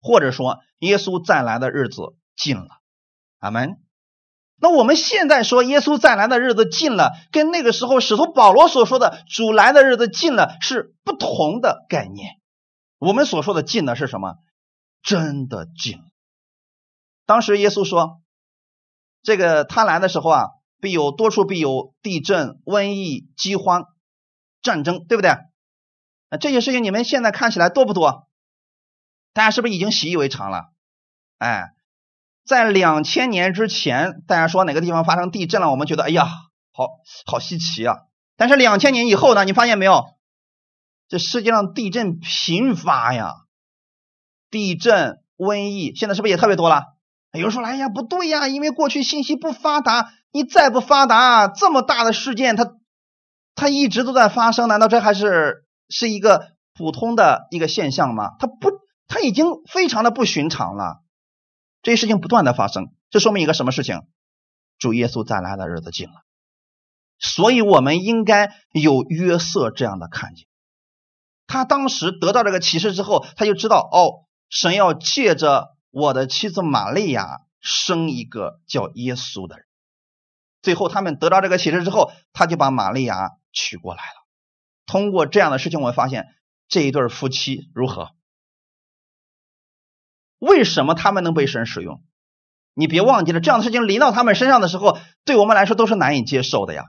或者说，耶稣再来的日子近了。阿门。那我们现在说耶稣再来的日子近了，跟那个时候使徒保罗所说的主来的日子近了是不同的概念。我们所说的近呢是什么？真的近。当时耶稣说：“这个他来的时候啊，必有多处必有地震、瘟疫、饥荒、战争，对不对？那这些事情你们现在看起来多不多？大家是不是已经习以为常了？哎，在两千年之前，大家说哪个地方发生地震了，我们觉得哎呀，好好稀奇啊。但是两千年以后呢，你发现没有？这世界上地震频发呀，地震、瘟疫，现在是不是也特别多了？有人说：“哎呀，不对呀，因为过去信息不发达，你再不发达，这么大的事件，它它一直都在发生，难道这还是是一个普通的一个现象吗？它不，它已经非常的不寻常了。这些事情不断的发生，这说明一个什么事情？主耶稣再来的日子近了。所以我们应该有约瑟这样的看见。他当时得到这个启示之后，他就知道哦，神要借着。”我的妻子玛利亚生一个叫耶稣的人，最后他们得到这个启示之后，他就把玛利亚娶过来了。通过这样的事情，我们发现这一对夫妻如何？为什么他们能被神使用？你别忘记了，这样的事情临到他们身上的时候，对我们来说都是难以接受的呀。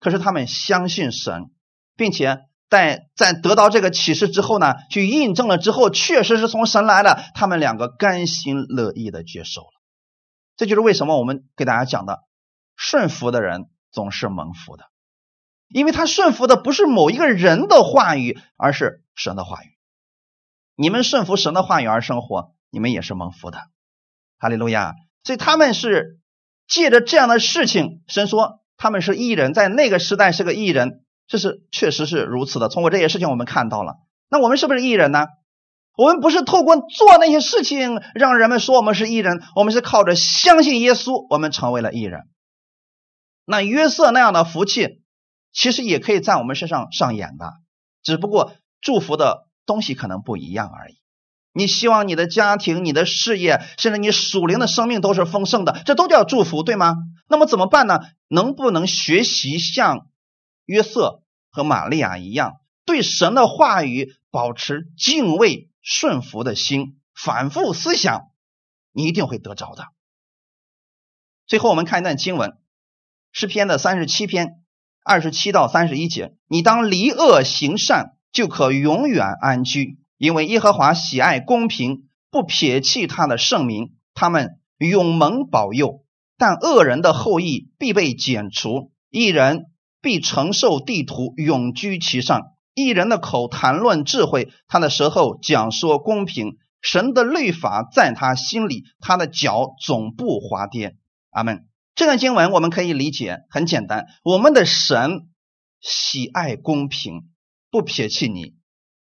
可是他们相信神，并且。在在得到这个启示之后呢，去印证了之后，确实是从神来的，他们两个甘心乐意的接受了。这就是为什么我们给大家讲的，顺服的人总是蒙福的，因为他顺服的不是某一个人的话语，而是神的话语。你们顺服神的话语而生活，你们也是蒙福的。哈利路亚！所以他们是借着这样的事情，神说他们是异人，在那个时代是个异人。这是确实是如此的。通过这些事情，我们看到了。那我们是不是异人呢？我们不是透过做那些事情让人们说我们是异人，我们是靠着相信耶稣，我们成为了异人。那约瑟那样的福气，其实也可以在我们身上上演的，只不过祝福的东西可能不一样而已。你希望你的家庭、你的事业，甚至你属灵的生命都是丰盛的，这都叫祝福，对吗？那么怎么办呢？能不能学习像？约瑟和玛利亚一样，对神的话语保持敬畏顺服的心，反复思想，你一定会得着的。最后，我们看一段经文，诗篇的三十七篇二十七到三十一节：你当离恶行善，就可永远安居，因为耶和华喜爱公平，不撇弃他的圣名，他们永蒙保佑。但恶人的后裔必被剪除，一人。必承受地图，永居其上。一人的口谈论智慧，他的舌头讲说公平。神的律法在他心里，他的脚总不滑跌。阿门。这段经文我们可以理解很简单，我们的神喜爱公平，不撇弃你，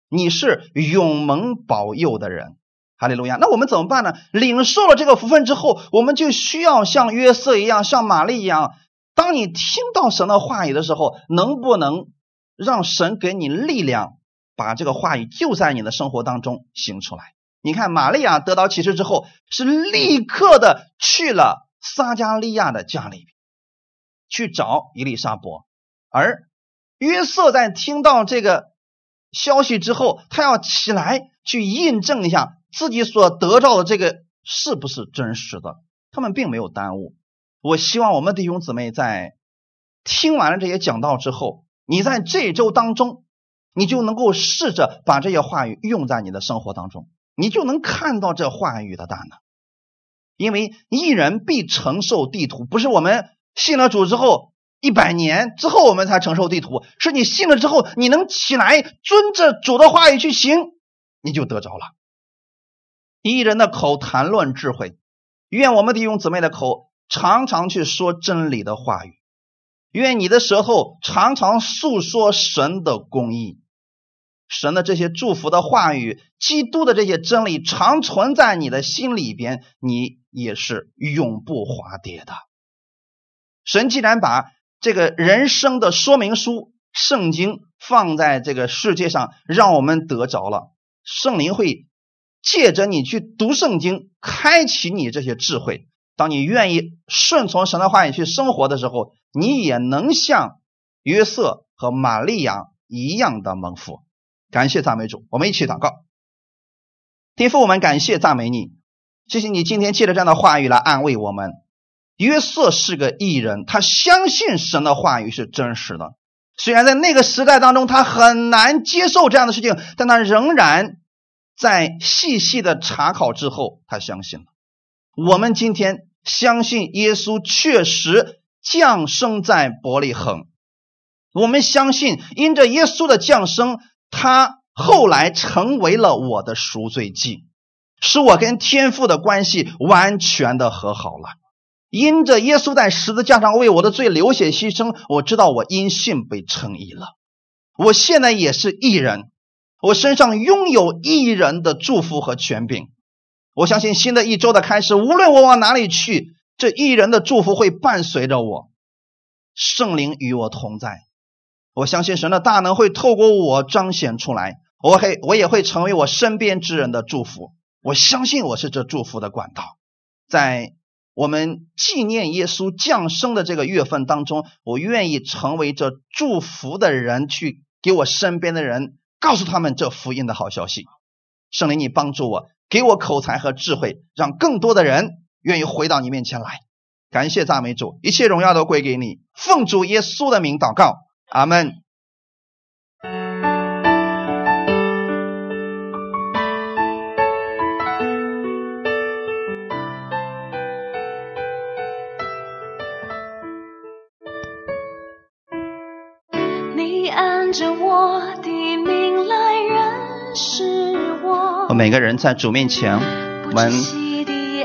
你是永蒙保佑的人。哈利路亚。那我们怎么办呢？领受了这个福分之后，我们就需要像约瑟一样，像玛丽一样。当你听到神的话语的时候，能不能让神给你力量，把这个话语就在你的生活当中行出来？你看，玛利亚得到启示之后，是立刻的去了撒加利亚的家里去找伊丽莎伯，而约瑟在听到这个消息之后，他要起来去印证一下。自己所得到的这个是不是真实的？他们并没有耽误。我希望我们弟兄姊妹在听完了这些讲道之后，你在这周当中，你就能够试着把这些话语用在你的生活当中，你就能看到这话语的大能。因为一人必承受地图，不是我们信了主之后一百年之后我们才承受地图，是你信了之后，你能起来遵着主的话语去行，你就得着了。一人的口谈论智慧，愿我们弟兄姊妹的口常常去说真理的话语，愿你的舌头常常诉说神的公义，神的这些祝福的话语，基督的这些真理常存在你的心里边，你也是永不滑跌的。神既然把这个人生的说明书圣经放在这个世界上，让我们得着了圣灵会。借着你去读圣经，开启你这些智慧。当你愿意顺从神的话语去生活的时候，你也能像约瑟和玛利亚一样的蒙福。感谢赞美主，我们一起祷告。天父，我们感谢赞美你，谢谢你今天借着这样的话语来安慰我们。约瑟是个艺人，他相信神的话语是真实的。虽然在那个时代当中，他很难接受这样的事情，但他仍然。在细细的查考之后，他相信了。我们今天相信耶稣确实降生在伯利恒，我们相信因着耶稣的降生，他后来成为了我的赎罪祭，使我跟天父的关系完全的和好了。因着耶稣在十字架上为我的罪流血牺牲，我知道我因信被称义了。我现在也是义人。我身上拥有一人的祝福和权柄，我相信新的一周的开始，无论我往哪里去，这一人的祝福会伴随着我，圣灵与我同在。我相信神的大能会透过我彰显出来，我会我也会成为我身边之人的祝福。我相信我是这祝福的管道。在我们纪念耶稣降生的这个月份当中，我愿意成为这祝福的人，去给我身边的人。告诉他们这福音的好消息，圣灵，你帮助我，给我口才和智慧，让更多的人愿意回到你面前来。感谢赞美主，一切荣耀都归给你。奉主耶稣的名祷告，阿门。每个人在主面前，我们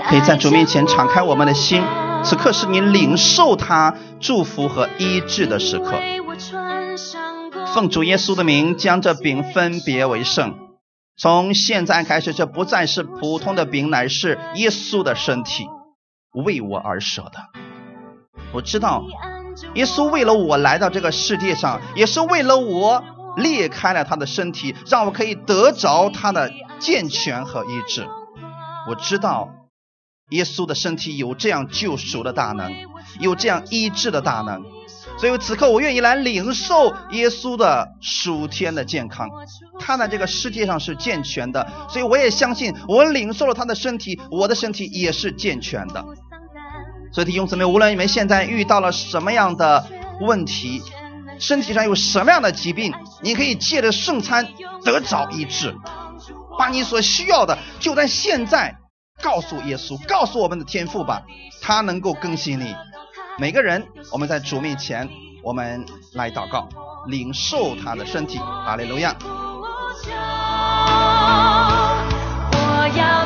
可以在主面前敞开我们的心。此刻是你领受他祝福和医治的时刻。奉主耶稣的名，将这饼分别为圣。从现在开始，这不再是普通的饼，乃是耶稣的身体，为我而舍的。我知道，耶稣为了我来到这个世界上，也是为了我。裂开了他的身体，让我可以得着他的健全和医治。我知道耶稣的身体有这样救赎的大能，有这样医治的大能，所以此刻我愿意来领受耶稣的属天的健康。他在这个世界上是健全的，所以我也相信，我领受了他的身体，我的身体也是健全的。所以弟兄姊妹，无论你们现在遇到了什么样的问题，身体上有什么样的疾病，你可以借着圣餐得着医治，把你所需要的就在现在告诉耶稣，告诉我们的天父吧，他能够更新你。每个人，我们在主面前，我们来祷告，领受他的身体。哈利路亚。我要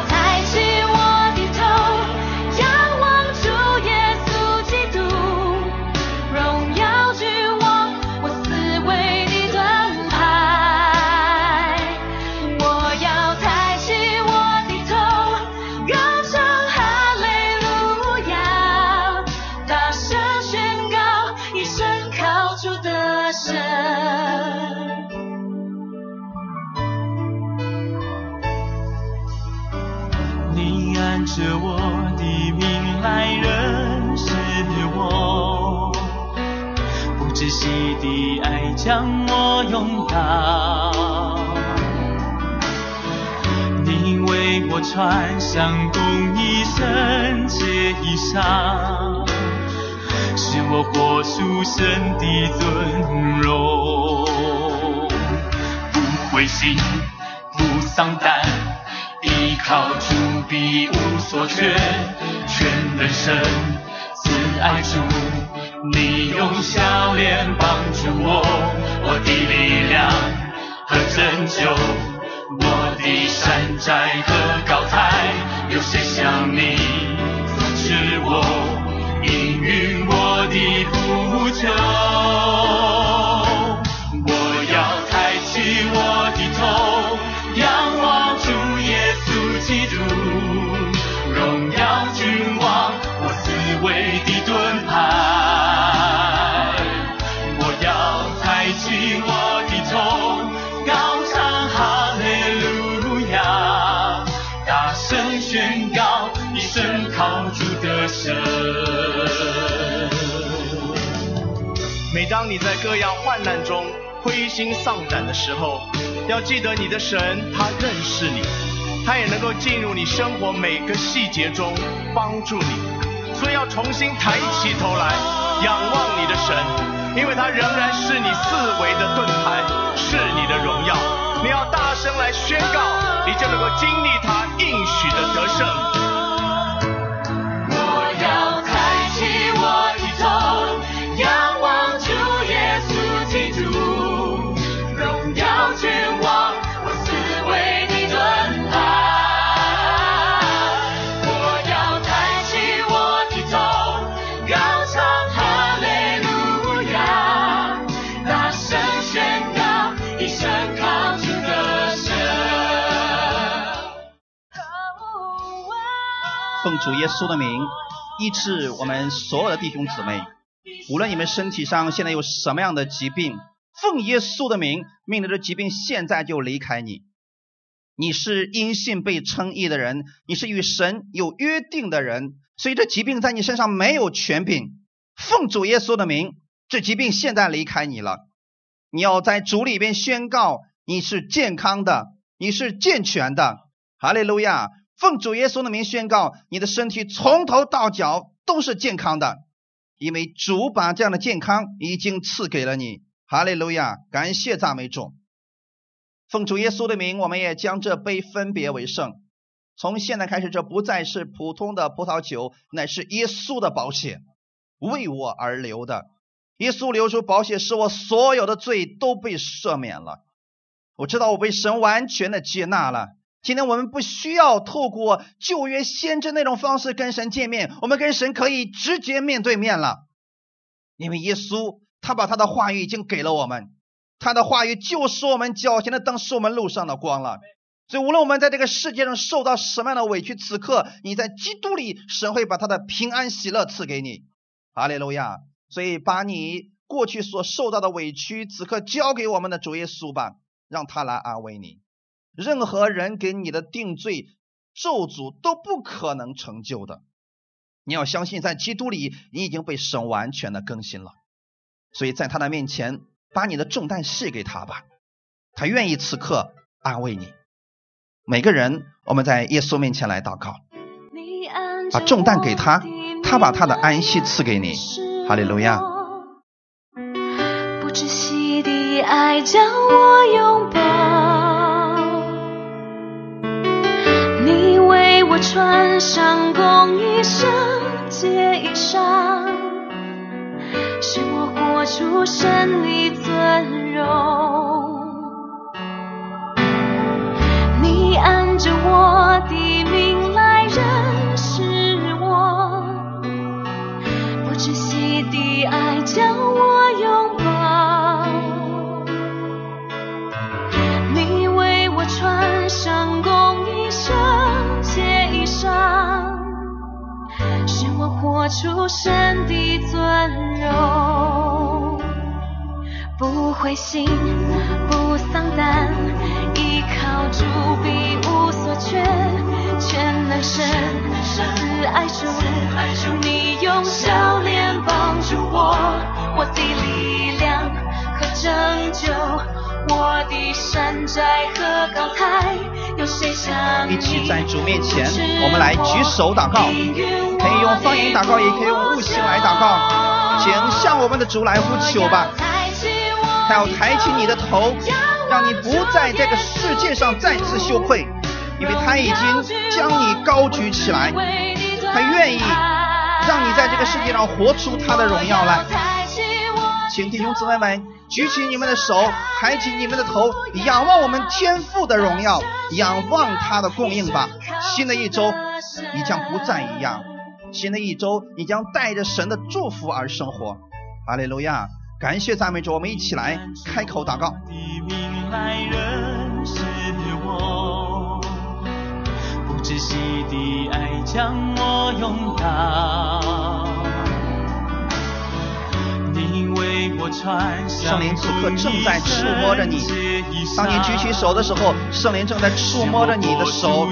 的尊荣。不灰心，不丧胆，依靠主必无所缺，全能神慈爱主，你用笑脸帮助我，我的力量和拯救。我的山寨和高台，有谁像你扶持我，应允我的呼求？当你在各样患难中灰心丧胆的时候，要记得你的神，他认识你，他也能够进入你生活每个细节中帮助你。所以要重新抬起头来仰望你的神，因为他仍然是你四围的盾牌，是你的荣耀。你要大声来宣告，你就能够经历他应许的得胜。主耶稣的名，医治我们所有的弟兄姊妹，无论你们身体上现在有什么样的疾病，奉耶稣的名，命令这疾病现在就离开你。你是因信被称义的人，你是与神有约定的人，所以这疾病在你身上没有权柄。奉主耶稣的名，这疾病现在离开你了。你要在主里边宣告你是健康的，你是健全的。哈利路亚！奉主耶稣的名宣告，你的身体从头到脚都是健康的，因为主把这样的健康已经赐给了你。哈利路亚！感谢赞美主。奉主耶稣的名，我们也将这杯分别为圣。从现在开始，这不再是普通的葡萄酒，乃是耶稣的宝血，为我而流的。耶稣流出宝血，使我所有的罪都被赦免了。我知道我被神完全的接纳了。今天我们不需要透过旧约先知那种方式跟神见面，我们跟神可以直接面对面了。因为耶稣他把他的话语已经给了我们，他的话语就是我们脚前的灯，是我们路上的光了。所以无论我们在这个世界上受到什么样的委屈，此刻你在基督里，神会把他的平安喜乐赐给你。哈利路亚！所以把你过去所受到的委屈，此刻交给我们的主耶稣吧，让他来安慰你。任何人给你的定罪、咒诅都不可能成就的。你要相信，在基督里，你已经被神完全的更新了。所以在他的面前，把你的重担卸给他吧，他愿意此刻安慰你。每个人，我们在耶稣面前来祷告，把重担给他，他把他的安息赐给你。哈利路亚。不窒息的爱将我拥抱，我穿上公义圣洁衣裳，使我活出神的尊荣。你按着我的命来认识我。不知惜的爱将我出神的尊荣。不灰心，不丧胆，依靠主必无所缺，全能神爱主，你用笑脸帮助我，我的力量和拯救，我的山寨和高台，有谁像一起在主面前，我们来举手祷告，可以用方言祷告，也可以用悟性来祷告，请向我们的主来呼求吧。他要抬起你的头，让你不在这个世界上再次羞愧，因为他已经将你高举起来，他愿意让你在这个世界上活出他的荣耀来。请弟兄姊妹们举起你们的手，抬起你们的头，仰望我们天父的荣耀，仰望他的供应吧。新的一周，你将不再一样；新的一周，你将带着神的祝福而生活。哈利路亚！感谢赞美主，我们一起来开口祷告。不窒息的爱将我拥抱。圣灵此刻正在触摸着你。当你举起手的时候，圣灵正在触摸着你的手，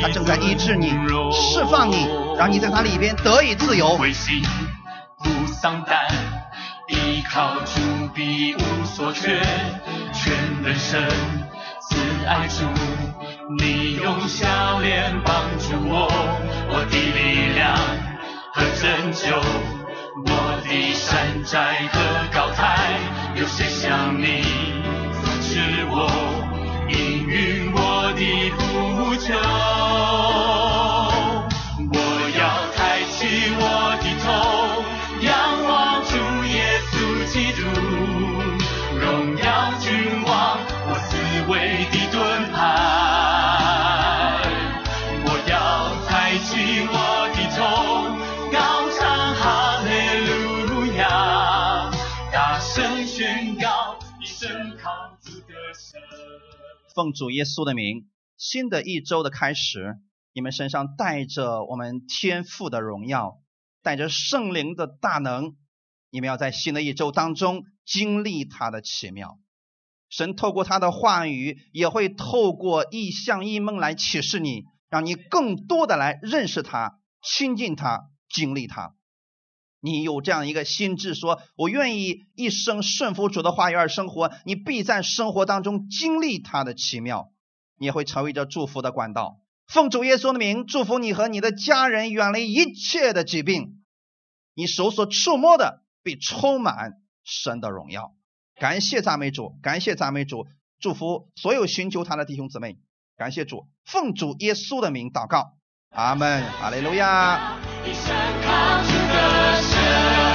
他正在医治你、释放你，让你在他里边得以自由。灰心不丧胆，依靠主必无所缺，全能神慈爱主，你用笑脸帮助我，我的力量和拯救。我的山寨和高台，有谁像你扶持我，应允我的呼求？奉主耶稣的名，新的一周的开始，你们身上带着我们天父的荣耀，带着圣灵的大能，你们要在新的一周当中经历他的奇妙。神透过他的话语，也会透过异象异梦来启示你，让你更多的来认识他、亲近他、经历他。你有这样一个心智，说我愿意一生顺服主的话语而生活，你必在生活当中经历他的奇妙，你也会成为这祝福的管道。奉主耶稣的名，祝福你和你的家人远离一切的疾病，你手所触摸的必充满神的荣耀。感谢赞美主，感谢赞美主，祝福所有寻求他的弟兄姊妹。感谢主，奉主耶稣的名祷告，阿门，哈利路亚。Passion.